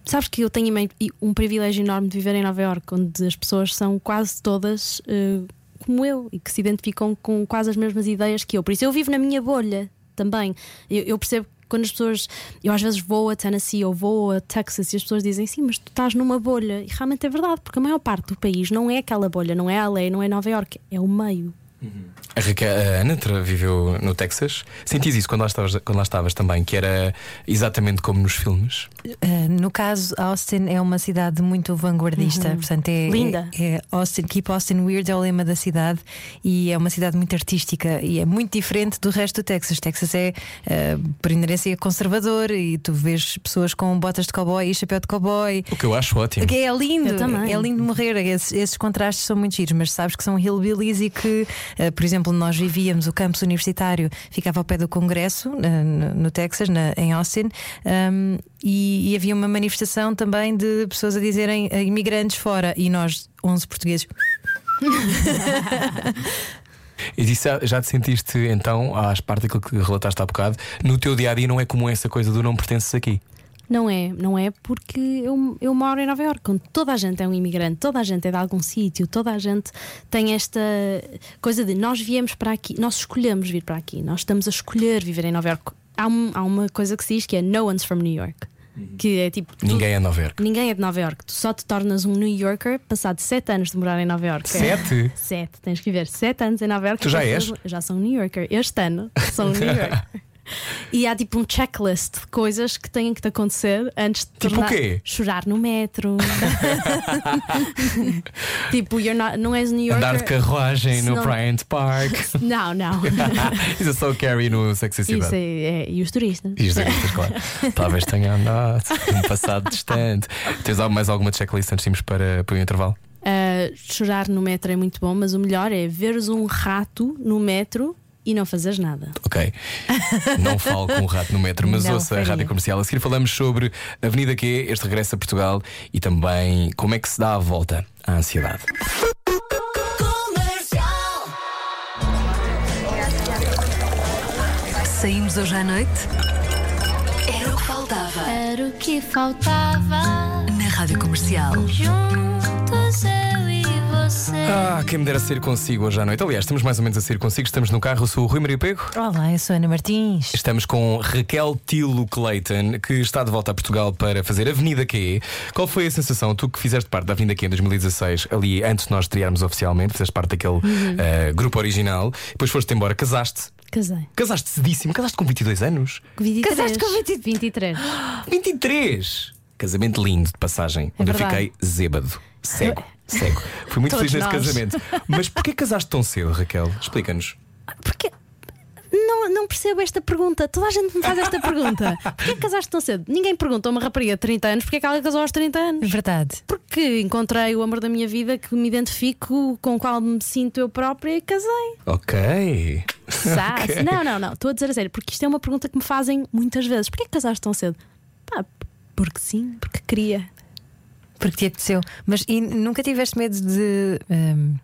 sabes que eu tenho um privilégio enorme de viver em Nova Iorque, onde as pessoas são quase todas eh, como eu e que se identificam com quase as mesmas ideias que eu. Por isso eu vivo na minha bolha também. Eu, eu percebo quando as pessoas. Eu às vezes vou a Tennessee ou vou a Texas e as pessoas dizem sim, mas tu estás numa bolha. E realmente é verdade, porque a maior parte do país não é aquela bolha, não é a lei, não é Nova Iorque, é o meio. A, Raquel, a Ana viveu no Texas. Sentias isso quando lá, estavas, quando lá estavas também, que era exatamente como nos filmes? Uh, no caso, Austin é uma cidade muito vanguardista, portanto é, Linda. é, é Austin, Keep Austin Weird é o lema da cidade e é uma cidade muito artística e é muito diferente do resto do Texas. Texas é, uh, por inerência, conservador e tu vês pessoas com botas de cowboy e chapéu de cowboy. O que eu acho ótimo. Que é lindo, Eu também. é lindo morrer. Esses, esses contrastes são muito giros, mas sabes que são hillbillies e que, eh, por exemplo, nós vivíamos, o campus universitário ficava ao pé do Congresso, no, Texas, na- em Austin, um, e, e havia uma manifestação também de pessoas a dizerem eh, imigrantes fora, e nós, 11 portugueses. E disse, já te sentiste então, às parte daquilo que relataste há bocado, no teu dia a dia não é comum essa coisa do não pertences aqui. Não é, não é porque eu, eu moro em Nova Iorque, onde toda a gente é um imigrante, toda a gente é de algum sítio, toda a gente tem esta coisa de nós viemos para aqui, nós escolhemos vir para aqui, nós estamos a escolher viver em Nova Iorque. Há, um- há uma coisa que se diz que é no one's from New York, que é tipo tu- Ninguém é Nova Iorque. ninguém é de Nova Iorque, tu só te tornas um New Yorker passado sete anos de morar em Nova Iorque. Sete? Sete, tens que viver sete anos em Nova Iorque. Tu já és? já sou um New Yorker. Este ano sou um New Yorker. E há tipo um checklist de coisas que têm que te acontecer antes de Tipo tornar- o quê? chorar no metro. tipo, you're not, não és New Yorker. Andar de carruagem no não- Bryant Park. Não, não. Isso é só o Carrie no Sex and the Isso City. é, é- E os turistas. E os turistas, claro. Talvez tenha andado num passado distante. Tens mais alguma checklist antes de irmos para, para o intervalo? Uh, chorar no metro é muito bom, mas o melhor é veres um rato no metro e não fazes nada. Ok. Não falo com o rato no metro, mas Não ouça a rádio comercial. A seguir falamos sobre a Avenida Q, este regresso a Portugal e também como é que se dá a volta à ansiedade. Saímos hoje à noite? Era o que faltava. Era o que faltava. Na Rádio Comercial. Juntos. Ah, quem me dera ser consigo hoje à noite. Aliás, estamos mais ou menos a ser consigo. Estamos no carro. Eu sou o Rui Maria Pego. Olá, eu sou a Ana Martins. Estamos com Raquel Tilo Clayton, que está de volta a Portugal para fazer Avenida Q. Qual foi a sensação? Tu que fizeste parte da Avenida Q em 2016, ali antes de nós estrearmos oficialmente, fizeste parte daquele eh, grupo original, depois foste embora, casaste. Casei. Casaste cedíssimo, casaste com 22 anos? 23. Casaste com 20 23. 23! Casamento lindo de passagem, onde eu verdade. fiquei zêbado, cego, cego. Fui muito Todos feliz nesse nós. casamento. Mas porquê casaste tão cedo, Raquel? Explica-nos. Porque não, não percebo esta pergunta. Toda a gente me faz esta pergunta. Porquê que casaste tão cedo? Ninguém perguntou a uma rapariga de 30 anos porque é que ela casou aos 30 anos. Verdade. Porque encontrei o amor da minha vida que me identifico, com o qual me sinto eu própria e casei. Ok. Sabe? Ok. Não, não, não. Estou a dizer a sério, porque isto é uma pergunta que me fazem muitas vezes. Porquê que casaste tão cedo? Pá, porque sim, porque queria. Porque te apeteceu. Mas e nunca tiveste medo de. hum,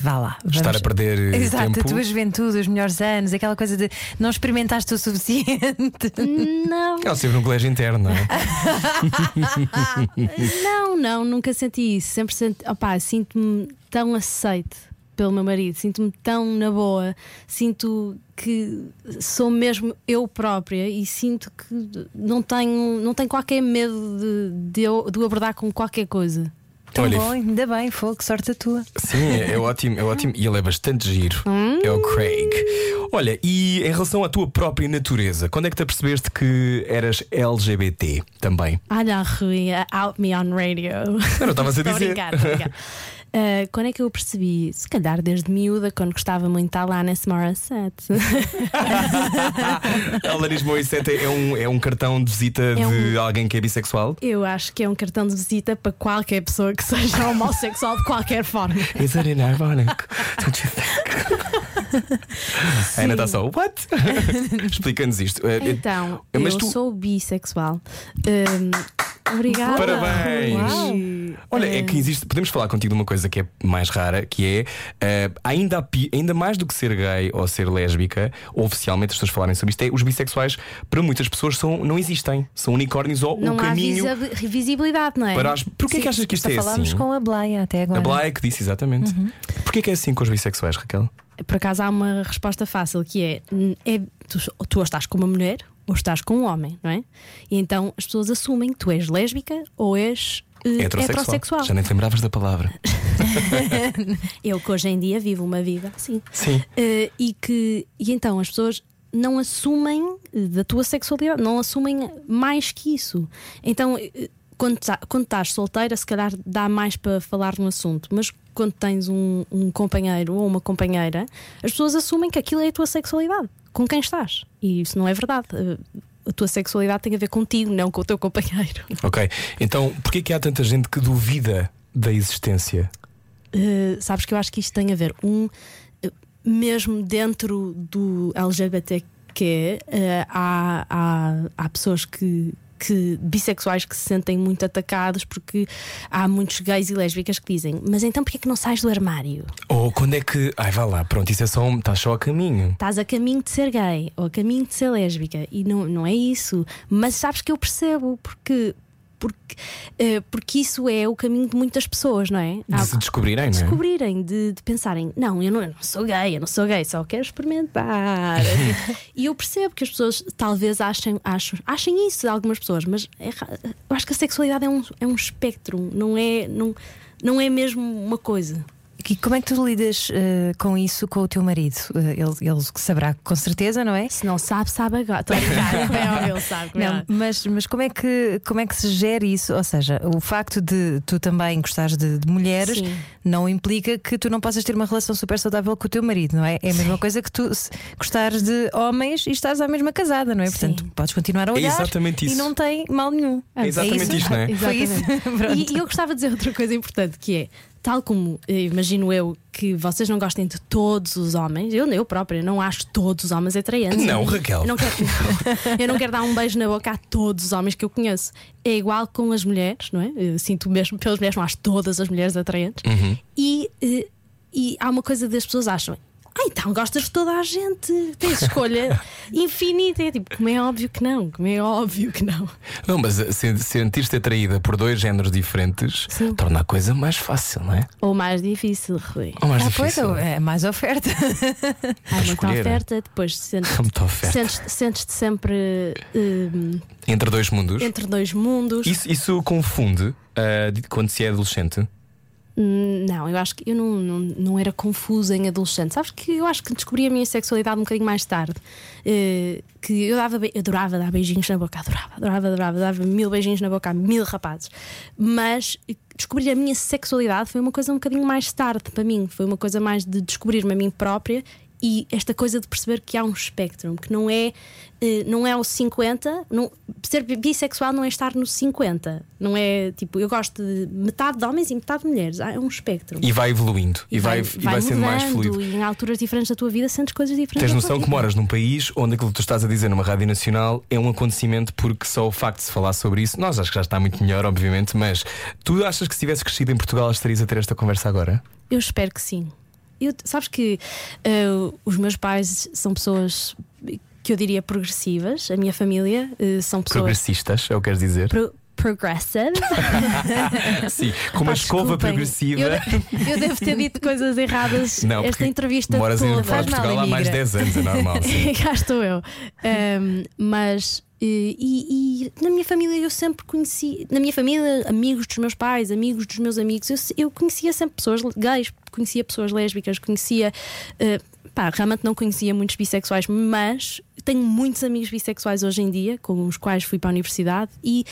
vá lá. Estar vamos- a perder eh, Exato, tempo. a tua juventude, os melhores anos, aquela coisa de não experimentaste o suficiente. Não, Ela esteve num colégio interno, não é? não, não, nunca senti isso. Sempre senti, opá, sinto-me tão aceite pelo meu marido, sinto-me tão na boa, sinto que sou mesmo eu própria e sinto que não tenho, não tenho qualquer medo de, de, eu- de o abordar com qualquer coisa. Tão Olha, bom, ainda bem, foi que sorte a tua. Sim, é, é ótimo, é ótimo e ele é bastante giro. Hum? É o Craig. Olha, e em relação à tua própria natureza, quando é que te apercebeste que eras LGBT também? Olha, Rui, out me on radio. Eu não estavas a dizer. Ah, quando é que eu percebi? Se calhar desde miúda, quando gostava muito da Alanis Morissette. Alanis Morissette é um, é um cartão de visita É de alguém que é bissexual? Eu acho que é um cartão de visita para qualquer pessoa que seja homossexual de qualquer forma. Is it ironic? Don't you think? A Ana está só, what? Explica-nos isto. Eh, eh, Então, mas eu tu- sou bissexual. Hum, obrigada. Parabéns. Uau. Olha, é que existe. Podemos falar contigo de uma coisa que é mais rara, que é eh, ainda, há ainda mais do que ser gay ou ser lésbica, oficialmente as pessoas falarem sobre isto, é os bissexuais, para muitas pessoas, são, não existem. São unicórnios ou Não o há caminho visi- visibilidade, não é? para as. Porquê que achas que isto é falámos assim? com a Blaia até agora. A Blaia que disse exatamente. Porquê que é assim com os bissexuais, Raquel? Por acaso há uma resposta fácil que é, é tu, tu estás com uma mulher ou estás com um homem, não é? E então as pessoas assumem que tu és lésbica ou és eh, Heterossexual. heterossexual. Já nem te lembravas da palavra. Eu que hoje em dia vivo uma vida assim. Sim. Eh, e que e então as pessoas não assumem eh, da tua sexualidade, não assumem mais que isso. Então, quando, tá- quando estás solteira, se calhar dá mais para falar no assunto, mas quando tens um, um companheiro ou uma companheira, as pessoas assumem que aquilo é a tua sexualidade, com quem estás. E isso não é verdade. Eh, A tua sexualidade tem a ver contigo, não com o teu companheiro. Ok. Então, porquê que há tanta gente que duvida da existência? Uh, sabes que eu acho que isto tem a ver, um, uh, mesmo dentro do LGBTQ, uh, há, há, há pessoas que. Que, bissexuais que se sentem muito atacados porque há muitos gays e lésbicas que dizem mas então porquê é que não sais do armário? Ou quando é que. Ai, vá lá, pronto, isso é só. um- Estás só a caminho. Estás a caminho de ser gay ou a caminho de ser lésbica e não, não é isso. Mas sabes que eu percebo porque, porque, eh, porque isso é o caminho de muitas pessoas, não é? De se descobrirem, não é? descobrirem, de, de pensarem, não eu, não, eu não sou gay, eu não sou gay, só quero experimentar. e eu percebo que as pessoas talvez achem, achem, achem isso, algumas pessoas, mas é eu acho que a sexualidade é um, é um espectro, não é, não, não é mesmo uma coisa. E como é que tu lidas eh, com isso com o teu marido? Eh, ele, ele saberá com certeza, não é? Se não sabe, sabe agora. Estou a brincar, é óbvio, ele sabe. Não, mas, mas como, é que, como é que se gera isso? Ou seja, o facto de tu também gostares de, de mulheres Sim. não implica que tu não possas ter uma relação super saudável com o teu marido, não é? É a mesma coisa que tu gostares de homens e estás à mesma casada, não é? Portanto, podes continuar a É olhar exatamente isso. e não tem mal nenhum. É exatamente isso? isto, não é? Foi isso. E, e eu gostava de dizer outra coisa importante que é tal como eh, imagino eu que vocês não gostem de todos os homens, eu, eu própria não acho todos os homens atraentes. Não, Raquel. Eu não, quero, eu não quero dar um beijo na boca a todos os homens que eu conheço. É igual com as mulheres, não é? Eu sinto mesmo pelas mulheres, não acho todas as mulheres atraentes. Uhum. E, eh, e há uma coisa das pessoas acham. Ah, então gostas de toda a gente, tens escolha infinita. É tipo, como é óbvio que não, como é óbvio que não. Não, mas se- sentir-te atraída por dois géneros diferentes Sim. torna a coisa mais fácil, não é? Ou mais difícil, Rui. Ou mais Ah, pois difícil. é mais oferta. Há muita escolher. oferta, depois sentes, oferta. sentes, sentes-te sempre hum, Entre dois mundos. entre dois mundos. Isso, isso confunde de- quando se é adolescente? Hum, Não, eu acho que eu não, não, não era confusa em adolescente. Sabes que eu acho que descobri a minha sexualidade um bocadinho mais tarde. Eh, que eu dava, eu adorava dar beijinhos na boca, adorava, adorava, adorava, dava mil beijinhos na boca a mil rapazes. Mas descobrir a minha sexualidade foi uma coisa um bocadinho mais tarde para mim. Foi uma coisa mais de descobrir-me a mim própria e esta coisa de perceber que há um espectro, que não é, eh, não é o 50, não, ser bissexual não é estar no 50, não é tipo, eu gosto de metade de homens e metade de mulheres, é um espectro. E vai evoluindo. E vai, e vai sendo mais fluido. E em alturas diferentes da tua vida sentes coisas diferentes. Tens noção que moras num país onde aquilo que tu estás a dizer numa rádio nacional é um acontecimento porque só o facto de se falar sobre isso, nós acho que já está muito melhor, obviamente, mas tu achas que se tivesse crescido em Portugal estarias a ter esta conversa agora? Eu espero que sim. Eu, sabes que eh, os meus pais são pessoas que eu diria progressivas, a minha família eh, são pessoas Progressistas, é o que queres dizer? pro- progressive. Sim, com uma Pá, escova progressiva. Eu, eu devo ter dito coisas erradas Não, esta entrevista moras em toda. fora de Portugal há mais de 10 anos, é normal. Cá estou eu. Ahm, mas. Eh, E, e na minha família eu sempre conheci, na minha família, amigos dos meus pais, amigos dos meus amigos, eu, eu conhecia sempre pessoas gays, conhecia pessoas lésbicas, conhecia. eh, pá, realmente não conhecia muitos bissexuais, mas tenho muitos amigos bissexuais hoje em dia, com os quais fui para a universidade, e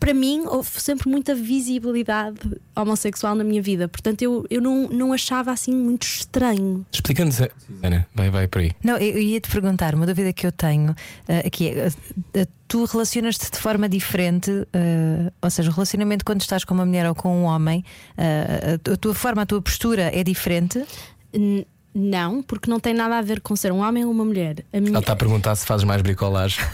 para mim houve sempre muita visibilidade homossexual na minha vida. Portanto, eu, eu não, não achava assim muito estranho. Explica-nos, a- Ana, vai, vai por aí. Não, eu eu ia te perguntar, uma dúvida que eu tenho eh, aqui é: eh, tu relacionas-te de forma diferente, eh, ou seja, o relacionamento quando estás com uma mulher ou com um homem, a, a tua forma, a tua postura é diferente? Não, porque não tem nada a ver com ser um homem ou uma mulher. A minha... Ela está a perguntar se fazes mais bricolagem.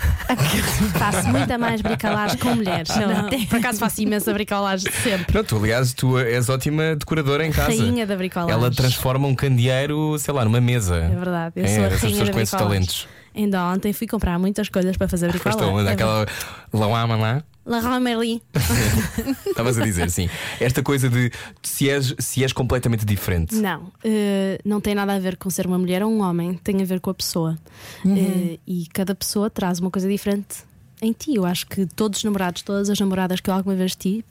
Faço muita mais bricolagem com mulheres. Não, por acaso faço imensa bricolagem sempre. Não, tu, aliás, tu és ótima decoradora em casa. Rainha da bricolagem. Ela transforma um candeeiro, sei lá, numa mesa. É verdade, eu É, sou a essas rainha pessoas da com esses talentos. Ainda ontem fui comprar muitas coisas para fazer bricolagem. É Aquela Lauá Mamá? La Romerly. Estavas a dizer, sim. Esta coisa de se és, se és completamente diferente. Não, eh, não tem nada a ver com ser uma mulher ou um homem, tem a ver com a pessoa. Eh, e cada pessoa traz uma coisa diferente em ti. Eu acho que todos os namorados, todas as namoradas que eu alguma vez tive,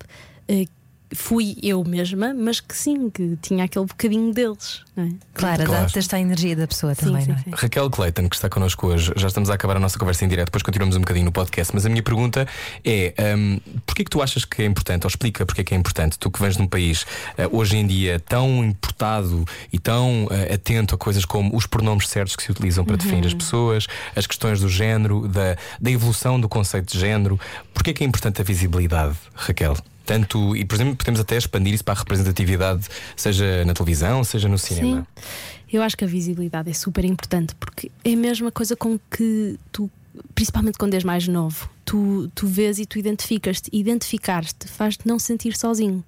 eh, fui eu mesma, mas que sim, que tinha aquele bocadinho deles. Não é? Claro, Claro. adaptas-te à energia da pessoa Sim, também, sim, não é? sim. Raquel Clayton, que está connosco hoje, já estamos a acabar a nossa conversa em direto, depois continuamos um bocadinho no podcast. Mas a minha pergunta é: um, porquê que tu achas que é importante, ou explica porque é que é importante, tu que vens de um país eh, hoje em dia tão importado e tão eh, atento a coisas como os pronomes certos que se utilizam para definir as pessoas, as questões do género, da, da evolução do conceito de género, porquê que é importante a visibilidade, Raquel? Tanto, e por exemplo, podemos até expandir isso para a representatividade, seja na televisão, seja no cinema. Sim. Eu acho que a visibilidade é super importante porque é a mesma coisa com que tu, principalmente quando és mais novo, tu, tu vês e tu identificas-te. Identificar-te faz-te não sentir sozinho.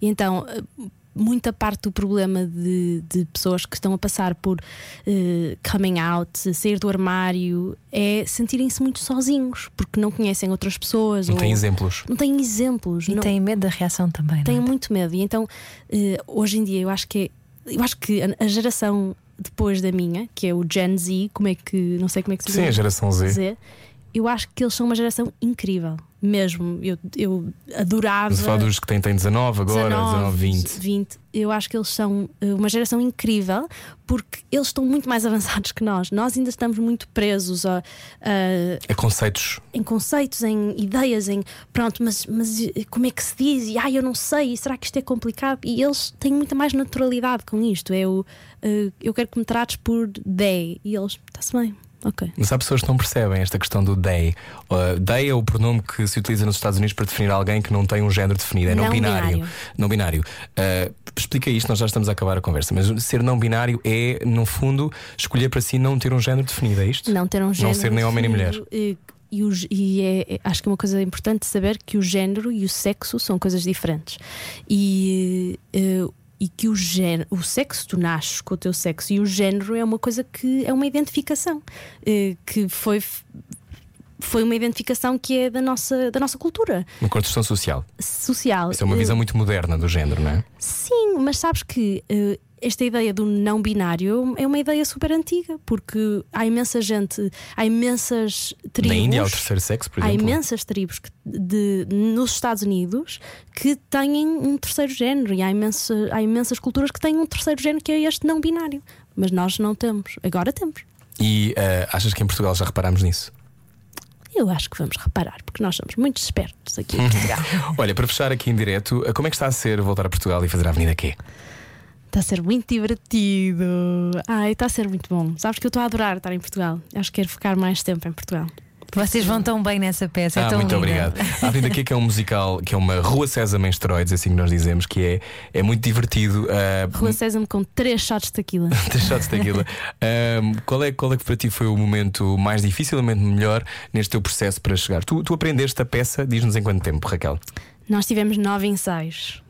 E então. Muita parte do problema de, de pessoas que estão a passar por eh, coming out, sair do armário, é sentirem-se muito sozinhos, porque não conhecem outras pessoas. Não ou tem exemplos. Não têm exemplos. E não, têm medo da reação também. não é? muito medo. E então, eh, hoje em dia, eu acho que é, eu acho que a, a geração depois da minha, que é o Gen Z, como é que não sei como é que se Sim, a diz geração Z. Z, eu acho que eles são uma geração incrível. Mesmo, eu, eu adorava. Mas a falar dos que têm, têm 19 agora, 19, 20. 20. Eu acho que eles são eh, uma geração incrível porque eles estão muito mais avançados que nós. Nós ainda estamos muito presos a, a- É conceitos. em conceitos, em ideias, em pronto, mas, mas eh, como é que se diz? E ai, eu não sei, e será que isto é complicado? E eles têm muita mais naturalidade com isto. É o eh, eu quero que me trates por they. E eles, está-se bem. Ok. Mas há pessoas que não percebem esta questão do they. Uh, they é o pronome que se utiliza nos Estados Unidos para definir alguém que não tem um género definido, é não, Não binário. binário. Não binário. Uh, explica isto, nós já estamos a acabar a conversa, mas ser não binário é, no fundo, escolher para si não ter um género definido, é isto? Não ter um género. ser nem homem nem mulher. definido, E, e, e é- é- acho que é uma coisa importante saber que o género e o sexo são coisas diferentes. E, eh, e que o género, o sexo, tu nasces com o teu sexo, e o género é uma coisa que é uma identificação eh, que foi. Foi uma identificação que é da nossa, da nossa cultura Uma construção social. social. Isso é uma Eh, visão muito moderna do género, não é? Sim, mas sabes que eh, esta ideia do não binário é uma ideia super antiga, porque há imensa gente, há imensas tribos. Na Índia há o terceiro sexo, por Há exemplo. imensas tribos que- de, nos Estados Unidos que têm um terceiro género e há, imensa, há imensas culturas que têm um terceiro género que é este não binário. Mas nós não temos. Agora temos. E uh, achas que em Portugal já reparámos nisso? Eu acho que vamos reparar, porque nós somos muito espertos aqui em Portugal. Olha, para fechar aqui em direto, uh, como é que está a ser voltar a Portugal e fazer a Avenida Q? Está a ser muito divertido. Ai, está a ser muito bom. Sabes que eu estou a adorar estar em Portugal. Acho que quero ficar mais tempo em Portugal. Vocês vão tão bem nessa peça. é Ah, tão muito linda. obrigado. A Avenida Q que é um musical, que é uma Rua Sésamo em esteroides, assim que nós dizemos, que é, é muito divertido. uh, Rua Sésamo com três shots de tequila. Deixaste daquilo. Um, qual, é, qual é que para ti foi o momento mais difícil, o momento melhor neste teu processo para chegar? Tu, tu aprendeste a peça, diz-nos em quanto tempo, Raquel? Nós tivemos nove ensaios.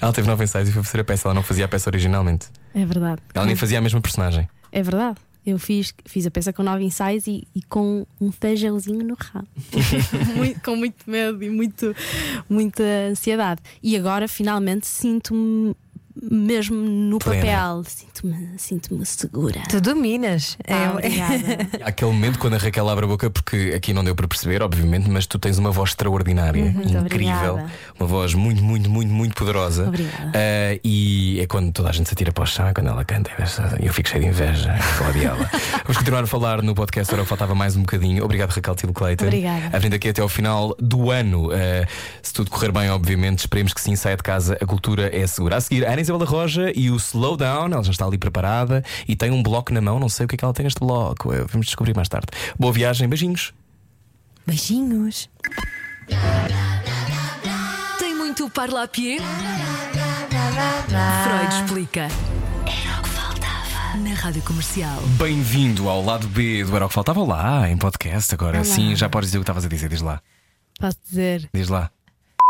Ela teve nove ensaios e foi fazer a peça, ela não fazia a peça originalmente. É verdade. Ela nem fazia a mesma personagem. É verdade. Eu fiz, fiz a peça com nove ensaios e, e com um feijãozinho no rabo. Muito- com muito medo e muito, muita ansiedade. E agora finalmente sinto-me mesmo no Plena. papel. Sinto-me sinto segura. Tu dominas. Ah, É- obrigada. Há Aquele momento quando a Raquel abre a boca, porque aqui não deu para perceber, obviamente, mas tu tens uma voz extraordinária, Muito incrível, obrigada. uma voz muito, muito, muito, muito poderosa. Obrigada. Ah, e é quando toda a gente se atira para o chão, é quando ela canta, e eu fico cheio de inveja, Cláudia. ela. Vamos continuar a falar no podcast, agora faltava mais um bocadinho. Obrigado, Raquel Tilo Clayton. Obrigada. A vinda aqui até ao final do ano. Ah, se tudo correr bem, obviamente, esperemos que sim, saia de casa, a cultura é segura. A seguir, Ana Isabela Roja e o Slowdown, ela já está ali preparada e tem um bloco na mão, não sei o que é que ela tem neste bloco, eh, vamos descobrir mais tarde. Boa viagem, beijinhos. Beijinhos. Tem muito parlapié? Freud explica. Era o que faltava. Na rádio comercial. Bem-vindo ao lado B do Era o que Faltava lá em podcast. Agora Olá. sim, já podes dizer o que estavas a dizer, diz lá. Posso dizer Diz lá.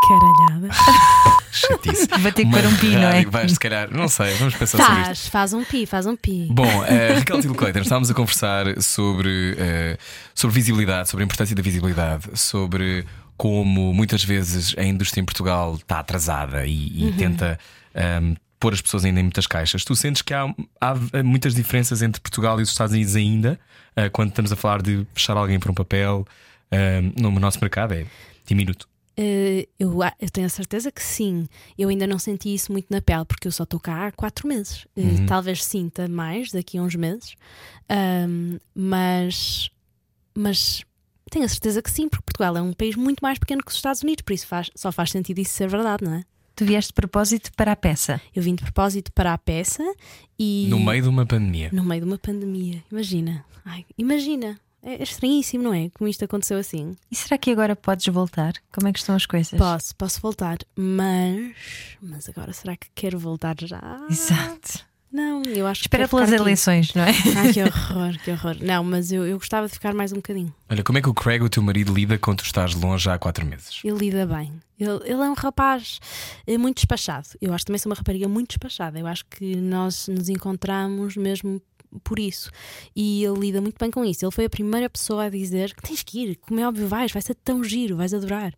Caralhada? Chatice. Vou ter que Uma pôr um pi, não é? Vais, se calhar, não sei, vamos pensar sobre isto. Faz, faz um pi, faz um pi. Bom, uh, Raquel Tilo Clayton, estávamos a conversar sobre, eh, sobre visibilidade, sobre a importância da visibilidade, sobre como muitas vezes a indústria em Portugal está atrasada e, e tenta ehm, pôr as pessoas ainda em muitas caixas. Tu sentes que há, há muitas diferenças entre Portugal e os Estados Unidos ainda, eh, quando estamos a falar de fechar alguém por um papel ehm, no nosso mercado? É diminuto. Eh, eu, a- eu tenho a certeza que sim. Eu ainda não senti isso muito na pele, porque eu só estou cá há quatro meses. Eh, Uhum. Talvez sinta mais daqui a uns meses. Ahm, mas, mas tenho a certeza que sim, porque Portugal é um país muito mais pequeno que os Estados Unidos, por isso faz- só faz sentido isso ser verdade, não é? Tu vieste de propósito para a peça. Eu vim de propósito para a peça e. No meio de uma pandemia. no meio de uma pandemia. Imagina. Ai, imagina. É estranhíssimo, não é? Como isto aconteceu assim. E será que agora podes voltar? Como é que estão as coisas? Posso, posso voltar, mas. Mas agora será que quero voltar já? Exato. Não, eu acho Espera que. quero pelas ficar aqui. eleições, não é? Ai, que horror, que horror. Não, mas eu, eu gostava de ficar mais um bocadinho. Olha, como é que o Craig, o teu marido, lida quando tu estás longe há quatro meses? Ele lida bem. Ele, ele é um rapaz eh, muito despachado. Eu acho que também sou uma rapariga muito despachada. Eu acho que nós nos encontramos mesmo por isso. E ele lida muito bem com isso. Ele foi a primeira pessoa a dizer que tens que ir, como é óbvio, vais, vai ser tão giro, vais adorar.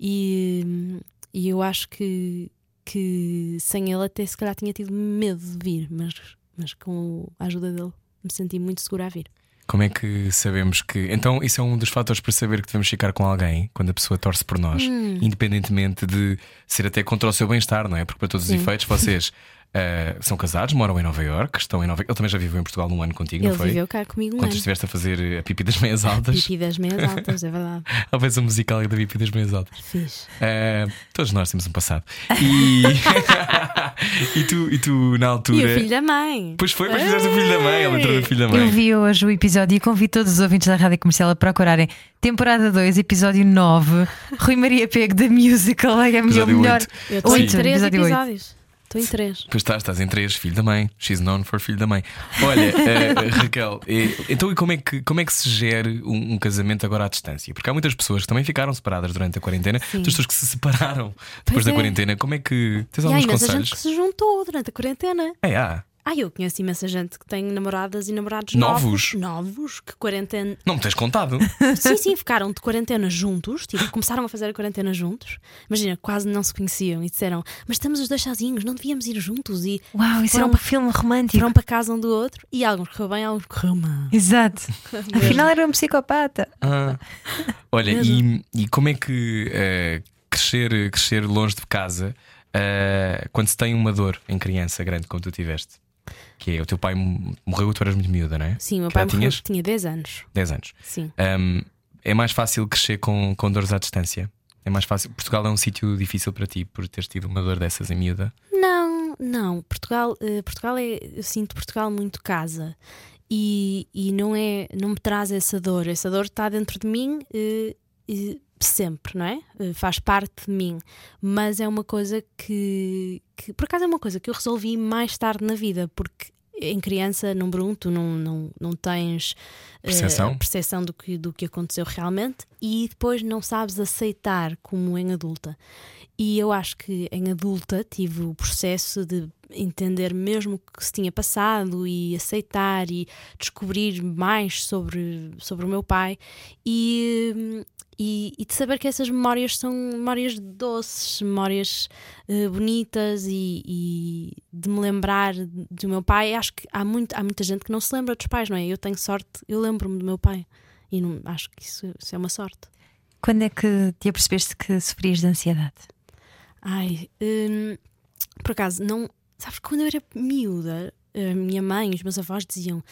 E, e eu acho que, que sem ele até se calhar tinha tido medo de vir, mas, mas com a ajuda dele me senti muito segura a vir. Como é que sabemos que. Então, isso é um dos fatores para saber que devemos ficar com alguém quando a pessoa torce por nós, Hum. independentemente de ser até contra o seu bem-estar, não é? Porque, para todos os Sim. efeitos, vocês Uh, são casados, moram em Nova York, estão em Nova Ele também já viveu em Portugal num ano contigo, Ele não foi? viveu cá comigo um Quando ano. estiveste a fazer a pipi das meias altas. Pipi das meias altas, é verdade. Talvez um musical da pipi das meias altas. Fiz. Uh, todos nós temos um passado. E, e, tu, e tu, na altura. E o filho da mãe. Pois foi, mas fizeste o filho da mãe, ela entrou no filho da mãe. Eu vi hoje o episódio e convido todos os ouvintes da Rádio Comercial a procurarem temporada 2, episódio 9, Rui Maria Pego da Musical. É a minha melhor. oito. Eu estou em Oito, três episódio oito. episódios. Estou em três. Pois estás, estás em três, filho da mãe. She's known for filho da mãe. Olha, eh, Raquel, então e como é, que, como é que se gere um, um casamento agora à distância? Porque há muitas pessoas que também ficaram separadas durante a quarentena, Sim. pessoas que se separaram depois Pois da é. quarentena. Como é que. Tens E alguns imensa conselhos? gente que se juntou durante a quarentena. É, há. Ah, eu conheço imensa gente que tem namoradas e namorados Novos? novos. Novos, que quarentena. Não me tens contado. Sim, sim, ficaram de quarentena juntos, tipo, começaram a fazer a quarentena juntos. Imagina, quase não se conheciam e disseram: Mas estamos os dois sozinhos, não devíamos ir juntos. E Uau, isso foram, é um filme romântico. foram para casa um do outro e alguns correu bem, alguns correu mal. Exato. Afinal era um psicopata. Ah. Olha, e, e como é que eh, crescer, crescer longe de casa eh, quando se tem uma dor em criança grande como tu tiveste? Que é o teu pai morreu, tu eras muito miúda, não é? Sim, o meu Que pai morreu, tinhas? tinha 10 anos. 10 anos. Sim. Um, é mais fácil crescer com, com dores à distância? É mais fácil. Portugal é um sítio difícil para ti por teres tido uma dor dessas em miúda? Não, não. Portugal, eh, Portugal é, eu sinto Portugal muito casa e, e não é, não me traz essa dor. Essa dor está dentro de mim eh, eh, sempre, não é? Eh, faz parte de mim. Mas é uma coisa que, que, por acaso, é uma coisa que eu resolvi mais tarde na vida, porque em criança, número um, tu não, não, não tens eh, Percepção. percepção do que, do que aconteceu realmente e depois não sabes aceitar como em adulta. E eu acho que em adulta tive o processo de entender mesmo o que se tinha passado e aceitar e descobrir mais sobre, sobre o meu pai e, e, e de saber que essas memórias são memórias doces, memórias eh, bonitas e, e de me lembrar do meu pai. Acho que há, muito, há muita gente que não se lembra dos pais, não é? Eu tenho sorte, eu lembro-me do meu pai e não, acho que isso, isso é uma sorte. Quando é que te apercebeste que sofrias de ansiedade? Ai, hum, por acaso, não. Sabes, quando eu era miúda, a minha mãe os meus avós diziam: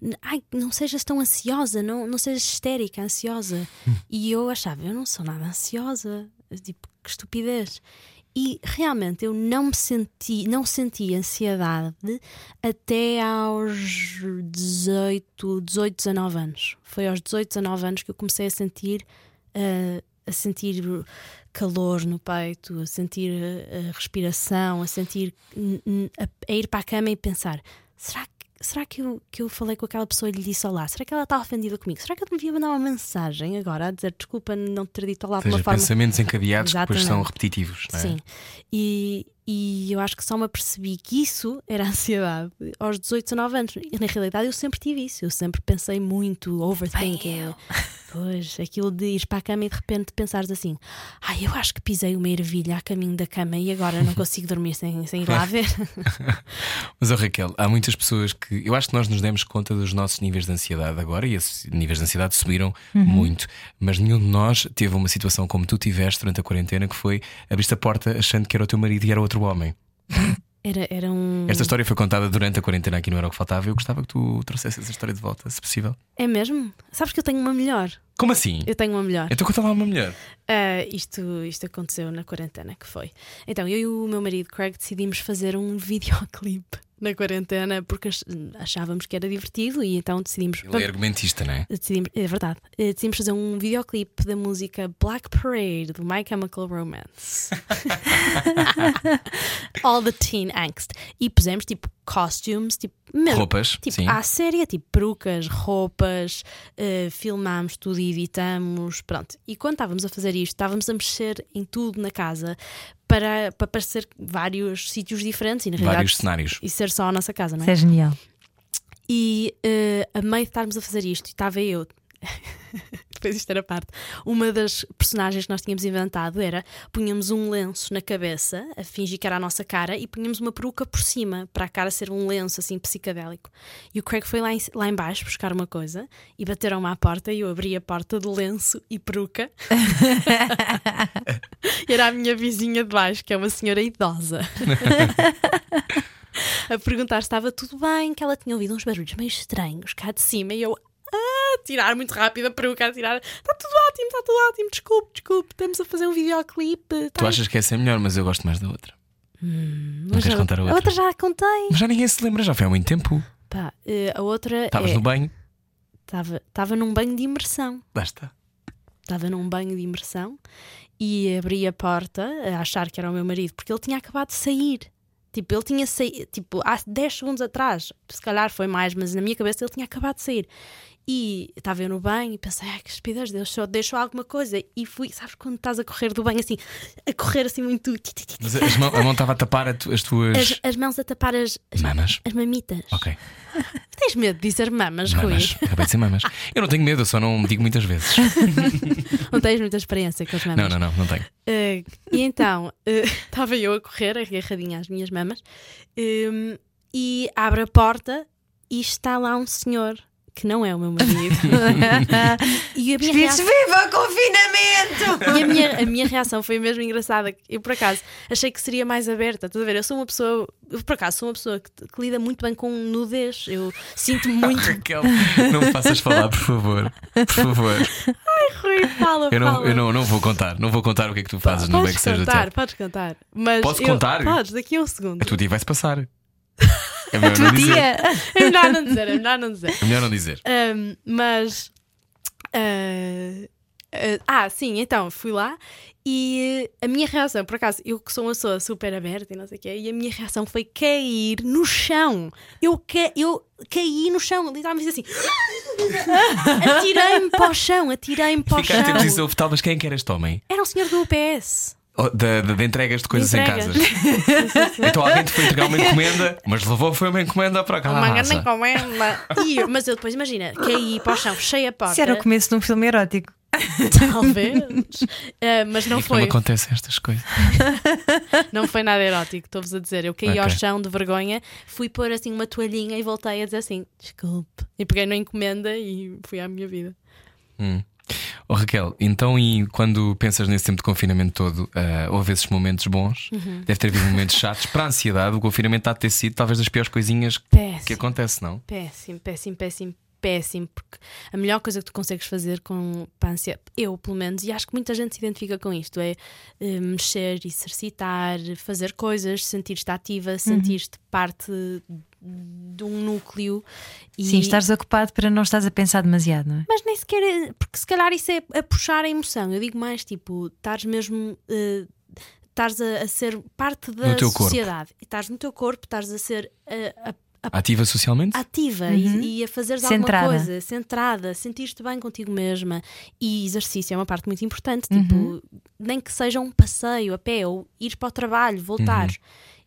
"N- Ai, não sejas tão ansiosa, não, não sejas histérica, ansiosa. E eu achava: Eu não sou nada ansiosa. Tipo, que estupidez. E realmente eu não me senti, não senti ansiedade até aos 18, 18, 19 anos. Foi aos 18, 19 anos que eu comecei a sentir ah, a sentir calor no peito, a sentir a, a respiração, a sentir a, a ir para a cama e pensar: será que Será que eu, que eu falei com aquela pessoa e lhe disse olá? Será que ela está ofendida comigo? Será que eu devia mandar uma mensagem agora a dizer desculpa não ter dito olá Ou de uma seja, forma pensamentos encadeados que depois são Exatamente. repetitivos. Não é? Sim. E, e eu acho que só me apercebi que isso era ansiedade aos 18, 19 anos. E na realidade eu sempre tive isso. Eu sempre pensei muito, overthinking. Pois, aquilo de ir para a cama e de repente pensares assim: ai, eu acho que pisei uma ervilha a caminho da cama e agora não consigo dormir sem, sem ir lá ver. Mas, ó Raquel, há muitas pessoas que. Eu acho que nós nos demos conta dos nossos níveis de ansiedade agora e esses níveis de ansiedade subiram muito. Mas nenhum de nós teve uma situação como tu tiveste durante a quarentena que foi abriste a porta achando que era o teu marido e era outro homem. Era, era um. Esta história foi contada durante a quarentena aqui no Era o que Faltava. Eu gostava que tu trouxesse essa história de volta, se possível. É mesmo? Sabes que eu tenho uma melhor. Como assim? Eu tenho uma melhor. Então conta lá uma mulher. Ah, isto, isto aconteceu na quarentena, que foi. Então, eu e o meu marido Craig decidimos fazer um videoclipe na quarentena porque ach- achávamos que era divertido e então decidimos. Ele é argumentista, não é? decidimos é verdade. eh, Decidimos fazer um videoclipe da música Black Parade do My Chemical Romance. All the teen angst. E pusemos tipo costumes, tipo, mesmo, Roupas, tipo sim. à séria, tipo perucas, roupas, eh, filmámos tudo e editamos, pronto. E quando estávamos a fazer isto, estávamos a mexer em tudo na casa para, para parecer vários sítios diferentes e na Vários realidade cenários. e ser só a nossa casa, não Isso é? é genial. E eh, a meio de estarmos a fazer isto, e estava eu. Depois isto era parte. Uma das personagens que nós tínhamos inventado era punhamos um lenço na cabeça, a fingir que era a nossa cara, e punhamos uma peruca por cima, para a cara ser um lenço assim psicadélico. E o Craig foi lá em, lá em baixo buscar uma coisa e bateram-me à porta e eu abri a porta do lenço e peruca. era a minha vizinha de baixo, que é uma senhora idosa. a perguntar se estava tudo bem, que ela tinha ouvido uns barulhos meio estranhos cá de cima e eu. Ah, tirar muito rápido a peruca, a tirar. Está tudo ótimo, está tudo ótimo, desculpe, desculpe, estamos a fazer um videoclipe. Tu achas que essa é melhor, mas eu gosto mais da outra. não queres a, contar a outra? A outra já a contei. Mas já ninguém se lembra, já foi há muito tempo. Pá, eh, a outra. Estavas é- no banho? Estava num banho de imersão. Está. Estava num banho de imersão e abri a porta a achar que era o meu marido, porque ele tinha acabado de sair. Tipo, ele tinha saído, tipo, há 10 segundos atrás, se calhar foi mais, mas na minha cabeça ele tinha acabado de sair. E estava eu no banho e pensei, ai que estupidez, deixou, deixou alguma coisa. E fui, sabes, quando estás a correr do banho assim, a correr assim muito. Mas as mão- a mão estava a tapar as tuas As, as mãos a tapar as, as, mamas. as mamitas. Ok. Tens medo de dizer mamas, Mamas. Rui? Acabei de dizer mamas. Eu não tenho medo, eu só não digo muitas vezes. Não tens muita experiência com as mamas? Não, não, não, não tenho. Eh, e então eh, estava eu a correr, agarradinha às minhas mamas, um, e abre a porta e está lá um senhor que não é o meu marido. e a minha, reação, viva confinamento! e a minha, a minha reação foi mesmo engraçada. Eu, por acaso, achei que seria mais aberta. Estás a ver? Eu sou uma pessoa, eu, por acaso, sou uma pessoa que, que lida muito bem com nudez. Eu sinto muito. Raquel, não me faças falar, por favor. Por favor. Rui, fala, Eu não, fala. eu não, não vou contar. Não vou contar o que é que tu fazes no Podes backstage do contar, teatro. podes contar. Mas Posso eu- contar? Podes, daqui a um segundo. A tua dia vai-se passar. É melhor não dizer. É melhor não dizer, é melhor não dizer. É melhor não dizer. Um, mas. uh, uh, ah, sim, então fui lá e a minha reação, por acaso, eu que sou uma pessoa super aberta e não sei o quê, e a minha reação foi cair no chão. Eu, ca eu caí no chão, literalmente assim. Atirei-me para o chão, atirei-me para o Ficaste a chão. dizer, "Houve talvez quem é que era este homem? Era um senhor do UPS. Oh, de, de- de entregas de coisas entregas. em casas. Então alguém te foi entregar uma encomenda, mas levou foi uma encomenda para cá. Uma grande encomenda. E eu- Mas eu depois, imagina, caí para o chão, fechei a porta. Isso era o começo de um filme erótico. Talvez. Uh, mas não não foi. me acontecem estas coisas. Não foi nada erótico, estou-vos a dizer. Eu caí Ok. ao chão de vergonha, fui pôr assim uma toalhinha e voltei a dizer assim: desculpe. E peguei na encomenda e fui à minha vida. Hum. Oh, Raquel, então e quando pensas nesse tempo de confinamento todo, ah, houve esses momentos bons? Uhum. Deve ter havido momentos chatos. Para a ansiedade, o confinamento há de ter sido talvez das piores coisinhas que Péssimo. acontece, não? Péssimo, péssimo, péssimo, péssimo. Porque a melhor coisa que tu consegues fazer com para a ansiedade, eu pelo menos, e acho que muita gente se identifica com isto, é eh, mexer, exercitar, fazer coisas, sentir-te ativa, sentir-te parte de um núcleo. E... Sim, estás ocupado para não estás a pensar demasiado, não é? Mas nem sequer. é- Porque se calhar isso é a puxar a emoção. Eu digo mais tipo, estás mesmo. eh, Estás a, a ser parte da teu corpo. sociedade. E Estás no teu corpo, estás a ser eh, a- a- Ativa socialmente? ativa e, e a fazeres Centrada. alguma coisa, centrada, sentir-te bem contigo mesma. E exercício é uma parte muito importante. Tipo, nem que seja um passeio a pé ou ir para o trabalho, voltar.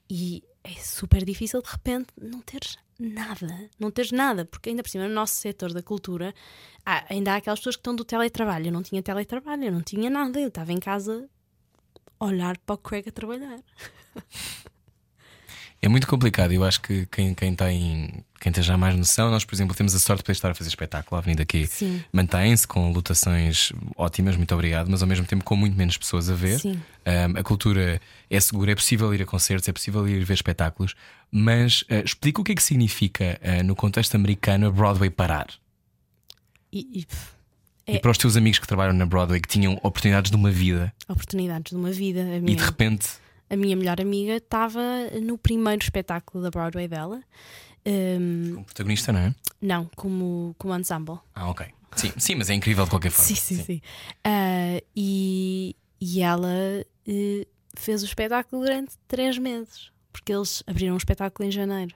E é super difícil de repente não teres nada, não teres nada, porque ainda por cima no nosso setor da cultura há- ainda há aquelas pessoas que estão do teletrabalho. Eu não tinha teletrabalho, eu não tinha nada, eu estava em casa a olhar para o Craig a trabalhar. É muito complicado. Eu acho que quem, quem tem quem tem já mais noção, nós, por exemplo, temos a sorte de poder estar a fazer espetáculo. A Avenida aqui mantém-se com lotações ótimas, muito obrigado, mas ao mesmo tempo com muito menos pessoas a ver. Sim. Um, a cultura é segura, é possível ir a concertos, é possível ir ver espetáculos, mas uh, explica o que é que significa uh, no contexto americano a Broadway parar. E, e, pff, E É. para os teus amigos que trabalham na Broadway que tinham oportunidades de uma vida oportunidades de uma vida. E de repente a minha melhor amiga estava no primeiro espetáculo da Broadway dela. Hum, como protagonista, não é? não, como, como ensemble. Ah, ok. Sim, sim, mas é incrível de qualquer forma. Sim, sim, sim. Ah, e, e ela eh, fez o espetáculo durante três meses, porque eles abriram um espetáculo em janeiro.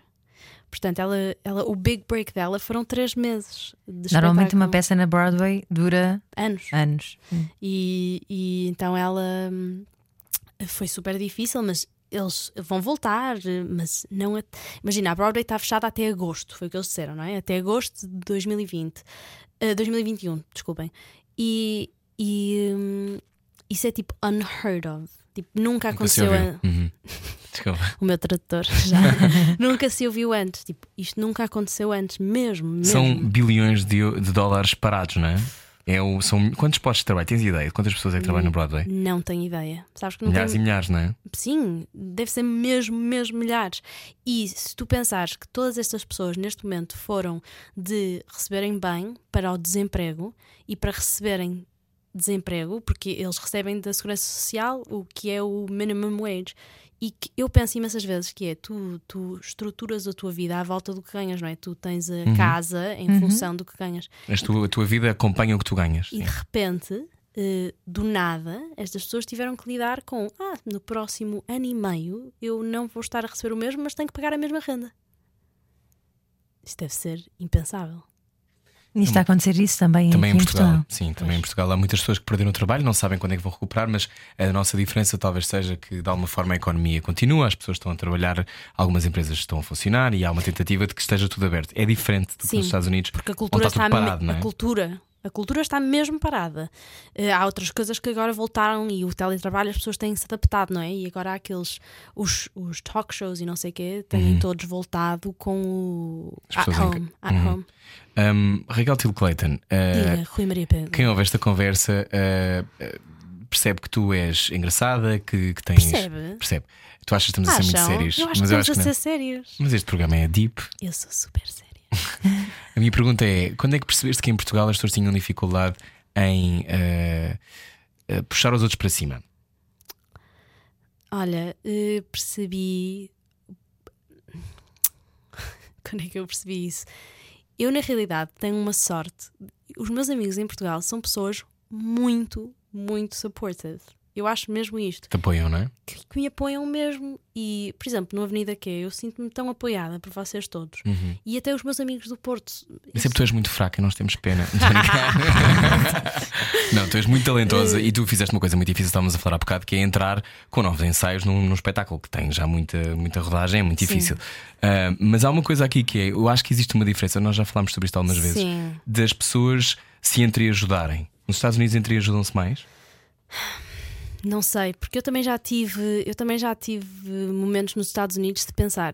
Portanto, ela, ela, o big break dela foram três meses de Normalmente uma peça na Broadway dura Anos. anos. E, e então ela hum, foi super difícil, mas eles vão voltar, mas não. a- Imagina, a Broadway está fechada até agosto, foi o que eles disseram, não é? Até agosto de 2020. eh, 2021, desculpem. E, e hum, isso é tipo unheard of. Tipo, nunca aconteceu. ouviu. a- Uhum. O meu tradutor já. nunca se ouviu antes. Tipo, isto nunca aconteceu antes, mesmo. mesmo. São bilhões de, de dólares parados, não é? É o, são, quantos postos de trabalho? Tens ideia de quantas pessoas é que trabalham no Broadway? Não tenho ideia. Sabes que Milhares tenho... e milhares, não é? Sim, deve ser mesmo, mesmo milhares. E se tu pensares que todas estas pessoas neste momento foram de receberem bem para o desemprego e para receberem desemprego, porque eles recebem da Segurança Social o que é o minimum wage. E que eu penso imensas vezes que é tu, tu estruturas a tua vida à volta do que ganhas, não é? Tu tens a Uhum. casa em função do que ganhas. As tu- a tua vida acompanha o que tu ganhas. E sim. de repente, eh, do nada, estas pessoas tiveram que lidar com: ah, no próximo ano e meio eu não vou estar a receber o mesmo, mas tenho que pagar a mesma renda. Isto deve ser impensável. E está a acontecer isso também, Também em em Portugal. Portugal. Sim, também em Portugal há muitas pessoas que perderam o trabalho, não sabem quando é que vão recuperar, mas a nossa diferença talvez seja que de alguma forma a economia continua, as pessoas estão a trabalhar, algumas empresas estão a funcionar e há uma tentativa de que esteja tudo aberto. É diferente do que Sim, nos Estados Unidos, Porque a onde cultura está está, tudo parado, me- não é? a cultura. A cultura está mesmo parada. Eh, há outras coisas que agora voltaram e o teletrabalho as pessoas têm se adaptado, não é? E agora há aqueles os, os talk shows e não sei o quê, têm todos voltado com o Uhum. As at pessoas em- home. At Uhum. home. Um, Raquel Till Clayton, uh, Diga, Rui Maria Pedro. quem ouve esta conversa uh, percebe que tu és engraçada, que, que tens. Percebe? Percebe. Tu achas que estamos a ser muito Acham? sérios, Eu acho mas que eu estamos acho a ser sérios. Mas este programa é deep. Eu sou super séria. A minha pergunta é: quando é que percebeste que em Portugal as pessoas tinham dificuldade em uh, uh, puxar os outros para cima? Olha, eh, percebi. Quando é que eu percebi isso? Eu, na realidade, tenho uma sorte. Os meus amigos em Portugal são pessoas muito, muito supportive. Eu acho mesmo isto. Te apoiam, não é? Que, que me apoiam mesmo. E, por exemplo, no Avenida Q, eu sinto-me tão apoiada por vocês todos. Uhum. E até os meus amigos do Porto. Mas é porque tu és muito fraca nós temos pena. Não, tu és muito talentosa e tu fizeste uma coisa muito difícil, estávamos a falar há bocado, que é entrar com novos ensaios num, num espetáculo que tem já muita, muita rodagem, é muito difícil. Ah, mas há uma coisa aqui que é: eu acho que existe uma diferença, nós já falámos sobre isto algumas vezes, Sim. das pessoas se entreajudarem. Nos Estados Unidos entreajudam-se mais? Não sei, porque eu também já tive, eu também já tive momentos nos Estados Unidos de pensar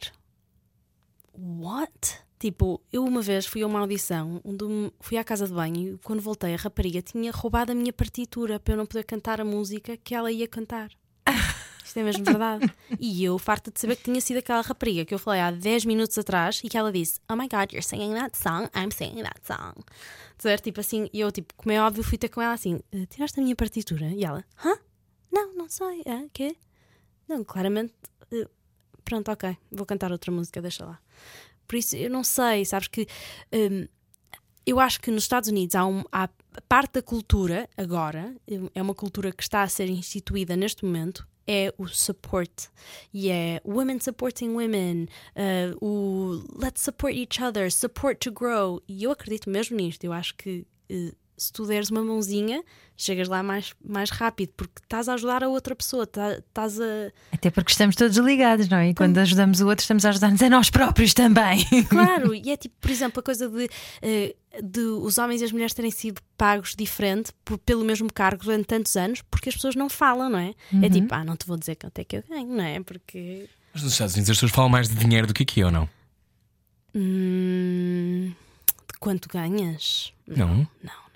What? Tipo, eu uma vez fui a uma audição onde fui à casa de banho e quando voltei a rapariga tinha roubado a minha partitura para eu não poder cantar a música que ela ia cantar. Isto é mesmo verdade. E eu, farta de saber que tinha sido aquela rapariga que eu falei há 10 minutos atrás e que ela disse: Oh my god, you're singing that song, I'm singing that song. Dizer, tipo assim, eu, tipo, como é óbvio, fui ter com ela assim: "Eh, Tiraste a minha partitura? E ela: Hã? Não, sei. É, quê? Não, claramente. eh, pronto, ok. Vou cantar outra música, deixa lá. Por isso, eu não sei, sabes que. hum, eu acho que nos Estados Unidos há, um, há parte da cultura, agora, é uma cultura que está a ser instituída neste momento, é o support. E é women supporting women, uh, o let's support each other, support to grow. E eu acredito mesmo nisto. Eu acho que uh, se tu deres uma mãozinha, chegas lá mais, mais rápido, porque estás a ajudar a outra pessoa, tá- estás a. Até porque estamos todos ligados, não é? E quando ajudamos o outro, estamos a ajudar-nos a nós próprios também. Claro, e é tipo, por exemplo, a coisa de, eh, de os homens e as mulheres terem sido pagos diferente por- pelo mesmo cargo durante tantos anos, porque as pessoas não falam, não é? É tipo, ah, não te vou dizer quanto é que eu ganho, não é? Porque. Mas nos Estados Unidos as pessoas falam mais de dinheiro do que aqui, ou não? hum, de quanto ganhas? Não. Isso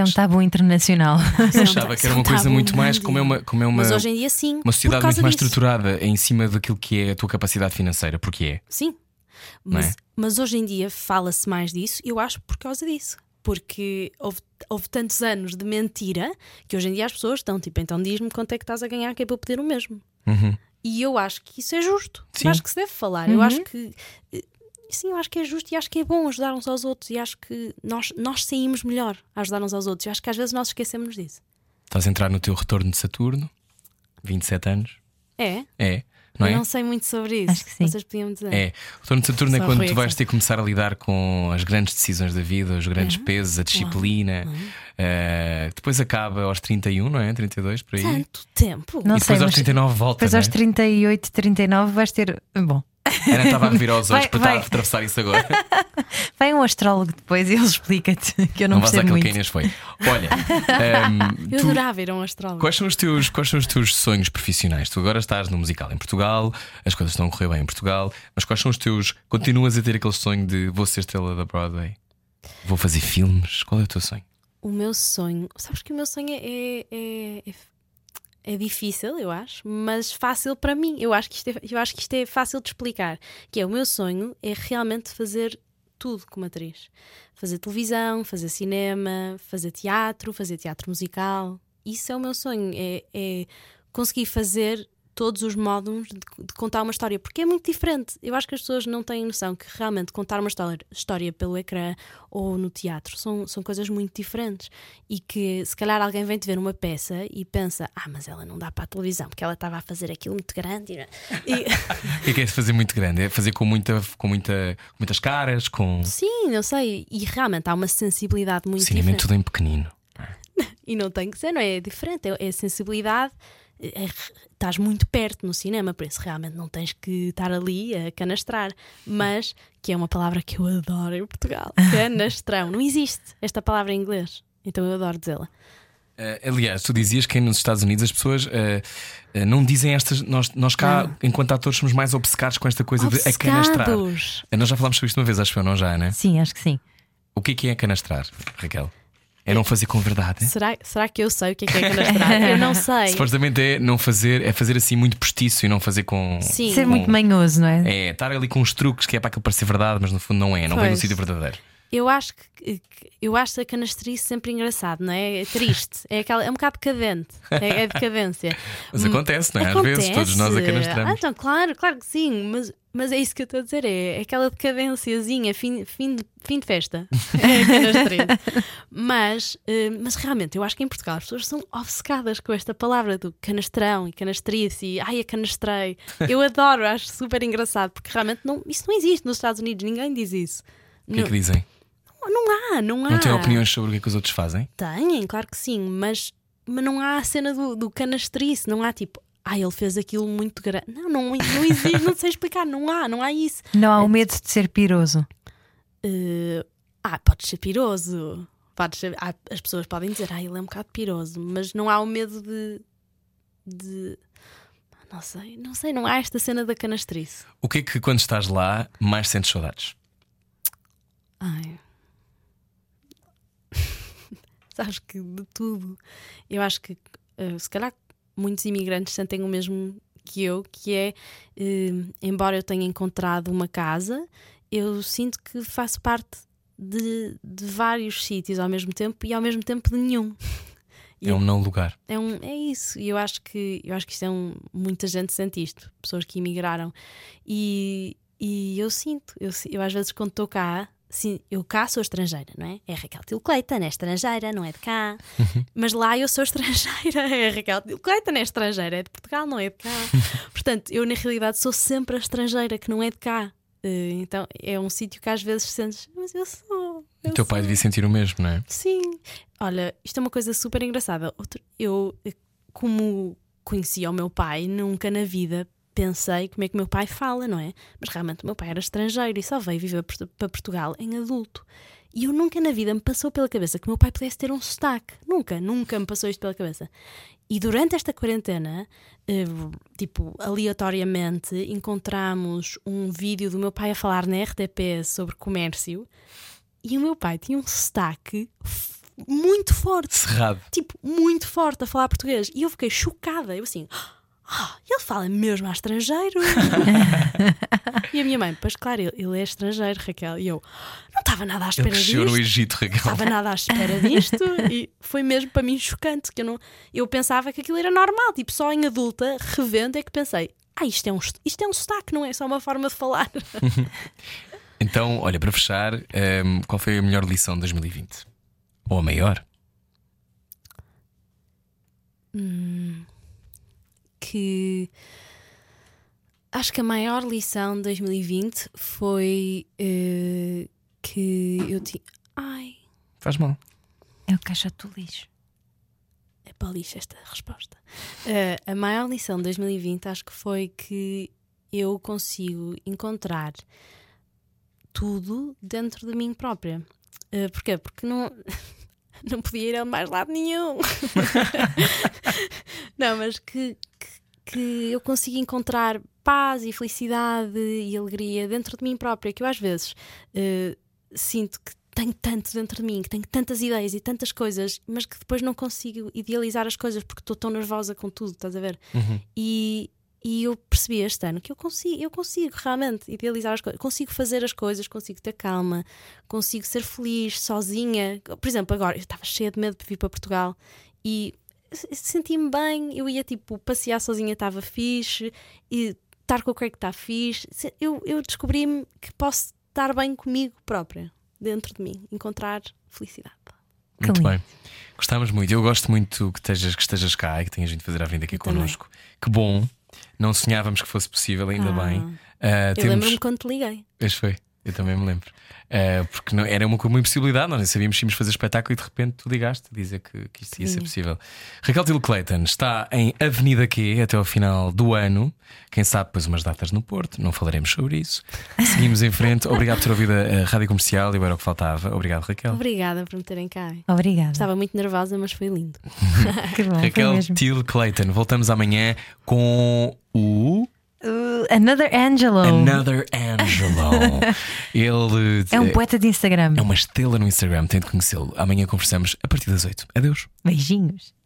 é um tabu internacional. Um Achava que era uma um coisa muito mais como é uma, como é uma, Mas hoje em dia, sim. uma sociedade muito mais disso. estruturada em cima daquilo que é a tua capacidade financeira, porque é. Sim. Mas, é? mas hoje em dia fala-se mais disso, eu acho por causa disso. Porque houve, houve tantos anos de mentira que hoje em dia as pessoas estão tipo, então diz-me quanto é que estás a ganhar que é para eu pedir o mesmo. Uhum. E eu acho que isso é justo. Sim. Eu acho que se deve falar. Eu acho que. Eh, Sim, eu acho que é justo e acho que é bom ajudar uns aos outros. E acho que nós, nós saímos melhor a ajudar uns aos outros. E acho que às vezes nós esquecemos disso. Estás a entrar no teu retorno de Saturno, 27 anos. É? É, não eu é? não sei muito sobre isso. Acho que sim. Vocês podiam dizer. É. O retorno de Saturno é quando é tu vais ter que começar a lidar com as grandes decisões da vida, os grandes pesos, a disciplina. Eh, depois acaba aos 31, não é? 32 por aí. Tanto tempo. Não e depois sei, aos mas 39 volta. depois é? aos 38, 39 vais ter. Bom, Ana estava a revirar os olhos Vai- para estar vai. a atravessar isso agora. vem um astrólogo depois e ele explica-te que eu não, Não vais percebo àquele muito. que a Inês foi. Olha, ehm, Eu tu- adorava ir a um astrólogo. Quais são, os teus, quais são os teus sonhos profissionais? Tu agora estás no musical em Portugal, as coisas estão a correr bem em Portugal, mas quais são os teus. Continuas a ter aquele sonho de vou ser estrela da Broadway? Vou fazer filmes? Qual é o teu sonho? O meu sonho. Sabes que o meu sonho é, é, é, é difícil, eu acho, mas fácil para mim. Eu acho, que isto é, eu acho que isto é fácil de explicar. Que é o meu sonho é realmente fazer tudo como atriz. Fazer televisão, fazer cinema, fazer teatro, fazer teatro musical. Isso é o meu sonho. É, é conseguir fazer todos os modos de, de, contar uma história, porque é muito diferente. Eu acho que as pessoas não têm noção que realmente contar uma história, história pelo ecrã ou no teatro são, são coisas muito diferentes. E que se calhar alguém vem te ver uma peça e pensa: ah, mas ela não dá para a televisão, porque ela estava a fazer aquilo muito grande. E... o que é, que é fazer muito grande? É fazer com, muita, com, muita, com muitas caras? Com... Sim, não sei. E realmente há uma sensibilidade muito Cinema diferente. tudo em pequenino. e não tem que ser, não é? É diferente, é, é sensibilidade é, estás muito perto no cinema, por isso realmente não tens que estar ali a canastrar. Mas, que é uma palavra que eu adoro em Portugal, canastrão. Não existe esta palavra em inglês, então eu adoro dizê-la. Uh, aliás, tu dizias que nos Estados Unidos as pessoas uh, uh, não dizem estas. Nós, nós cá, não. enquanto atores, somos mais obcecados com esta coisa Obcecados. de acanastrar. Nós já falámos sobre isto uma vez, acho que não já, né? Sim, acho que sim. O que é que é acanastrar, Raquel? É não fazer com verdade. Será, será que eu sei o que é que é cadastrar? eu não sei. Supostamente é não fazer, é fazer assim muito postiço e não fazer com. Sim. Ser com, muito manhoso, não é? É, estar ali com uns truques que é para aquilo parecer verdade, mas no fundo não é, não pois. vem do sítio verdadeiro. Eu acho que eu acho a canastrice sempre engraçado, não é? É triste, é, aquela, é um bocado decadente, é, é decadência. Mas acontece, não é? Acontece. Às vezes todos nós a canastramos. Ah, então, claro, claro que sim, mas, mas é isso que eu estou a dizer, é, aquela decadênciazinha, fim, fim, de, fim de festa. É mas, uh, mas realmente, eu acho que em Portugal as pessoas são obcecadas com esta palavra do canastrão e canastrice e ai, a canastrei. Eu adoro, acho super engraçado, porque realmente não, isso não existe nos Estados Unidos, ninguém diz isso. O que é que dizem? Não há, não há. Não têm opiniões sobre o que, é que os outros fazem? Têm, claro que sim, mas, mas não há a cena do, do canastrice, não há tipo, ah, ele fez aquilo muito grande. Não, não, não existe, não sei explicar, não há, não há isso. Não há o medo de ser piroso. Uh, ah, pode ser piroso. Pode ser, ah, as pessoas podem dizer, ah, ele é um bocado piroso, mas não há o medo de. de não sei, não sei, não há esta cena da canastrice. O que é que quando estás lá mais sentes saudades? Ai. Sabes que de tudo. Eu acho que uh, se calhar muitos imigrantes sentem o mesmo que eu, que é uh, embora eu tenha encontrado uma casa, eu sinto que faço parte de, de vários sítios ao mesmo tempo e ao mesmo tempo de nenhum. É um não lugar. É, um, é isso. E eu acho que eu acho que isto é um, muita gente sente isto, pessoas que imigraram. E, e eu sinto, eu, eu às vezes quando estou cá, Sim, eu cá sou estrangeira, não é? É Raquel Til Cleiton, é estrangeira, não é de cá. Uhum. Mas lá eu sou estrangeira, é Raquel Til Cleiton, é estrangeira, é de Portugal, não é de cá. Portanto, eu na realidade sou sempre a estrangeira que não é de cá. Uh, então é um sítio que às vezes sentes, mas eu sou. o teu pai devia sentir o mesmo, não é? Sim. Olha, isto é uma coisa super engraçada. Eu, como conhecia o meu pai, nunca na vida pensei como é que meu pai fala, não é? Mas realmente o meu pai era estrangeiro e só veio viver para Portugal em adulto. E eu nunca na vida me passou pela cabeça que meu pai pudesse ter um sotaque. Nunca, nunca me passou isto pela cabeça. E durante esta quarentena, eh, tipo, aleatoriamente, encontramos um vídeo do meu pai a falar na RTP sobre comércio e o meu pai tinha um sotaque muito forte. Cerrado. Tipo, muito forte a falar português. E eu fiquei chocada. Eu assim. Oh, ele fala mesmo a estrangeiro. e a minha mãe, pois claro, ele, ele, é estrangeiro, Raquel. E eu não estava nada à espera ele disto. no Egito, Raquel. Não estava nada à espera disto. e foi mesmo para mim chocante. que Eu, não, eu pensava que aquilo era normal. Tipo, só em adulta, revendo, é que pensei: ah, isto é um, isto é um sotaque, não é só uma forma de falar. então, olha, para fechar, um, ehm, qual foi a melhor lição de 2020? Ou a maior? Hum que acho que a maior lição de 2020 foi uh, que eu tinha. Ai. Faz mal. É o caixa do lixo. É para o lixo esta resposta. Uh, a maior lição de 2020 acho que foi que eu consigo encontrar tudo dentro de mim própria. Uh, porquê? Porque não. não podia ir a mais lado nenhum. não, mas que, que, eu consigo encontrar paz e felicidade e alegria dentro de mim própria, que eu às vezes uh, sinto que tenho tanto dentro de mim, que tenho tantas ideias e tantas coisas, mas que depois não consigo idealizar as coisas porque estou tão nervosa com tudo, estás a ver? E, e eu percebi este ano que eu consigo, eu consigo realmente idealizar as coisas, consigo fazer as coisas, consigo ter calma, consigo ser feliz sozinha. Por exemplo, agora eu estava cheia de medo de vir para Portugal e senti-me bem, eu ia tipo passear sozinha, estava fixe, e estar com o Craig está fixe. Eu, eu descobri-me que posso estar bem comigo própria, dentro de mim, encontrar felicidade. Muito bem. Gostávamos muito. Eu gosto muito que estejas, que estejas cá e que tenhas vindo fazer a vinda aqui também. connosco. Que bom. Não sonhávamos que fosse possível, ainda Ah. bem. Ah, Eu temos... lembro-me quando te liguei. Pois foi, eu também me lembro. Ah, porque não, era uma, uma impossibilidade, nós nem sabíamos se íamos fazer espetáculo e de repente tu ligaste a dizer que, que isto ia ser possível. Raquel Tilo Clayton está em Avenida Q até ao final do ano. Quem sabe, depois umas datas no Porto, não falaremos sobre isso. Seguimos em frente. Obrigado por ter ouvido a, rádio comercial e era o que faltava. Obrigado, Raquel. Obrigada por me terem cá. Obrigada. Estava muito nervosa, mas foi lindo. Que bom, Raquel. Till Clayton. Voltamos amanhã com o Uh, Another Angelo. Another Angelo. Ele É um poeta de Instagram. é uma estrela no Instagram, tem de conhecê-lo. Amanhã conversamos a partir das 8. Adeus. Beijinhos.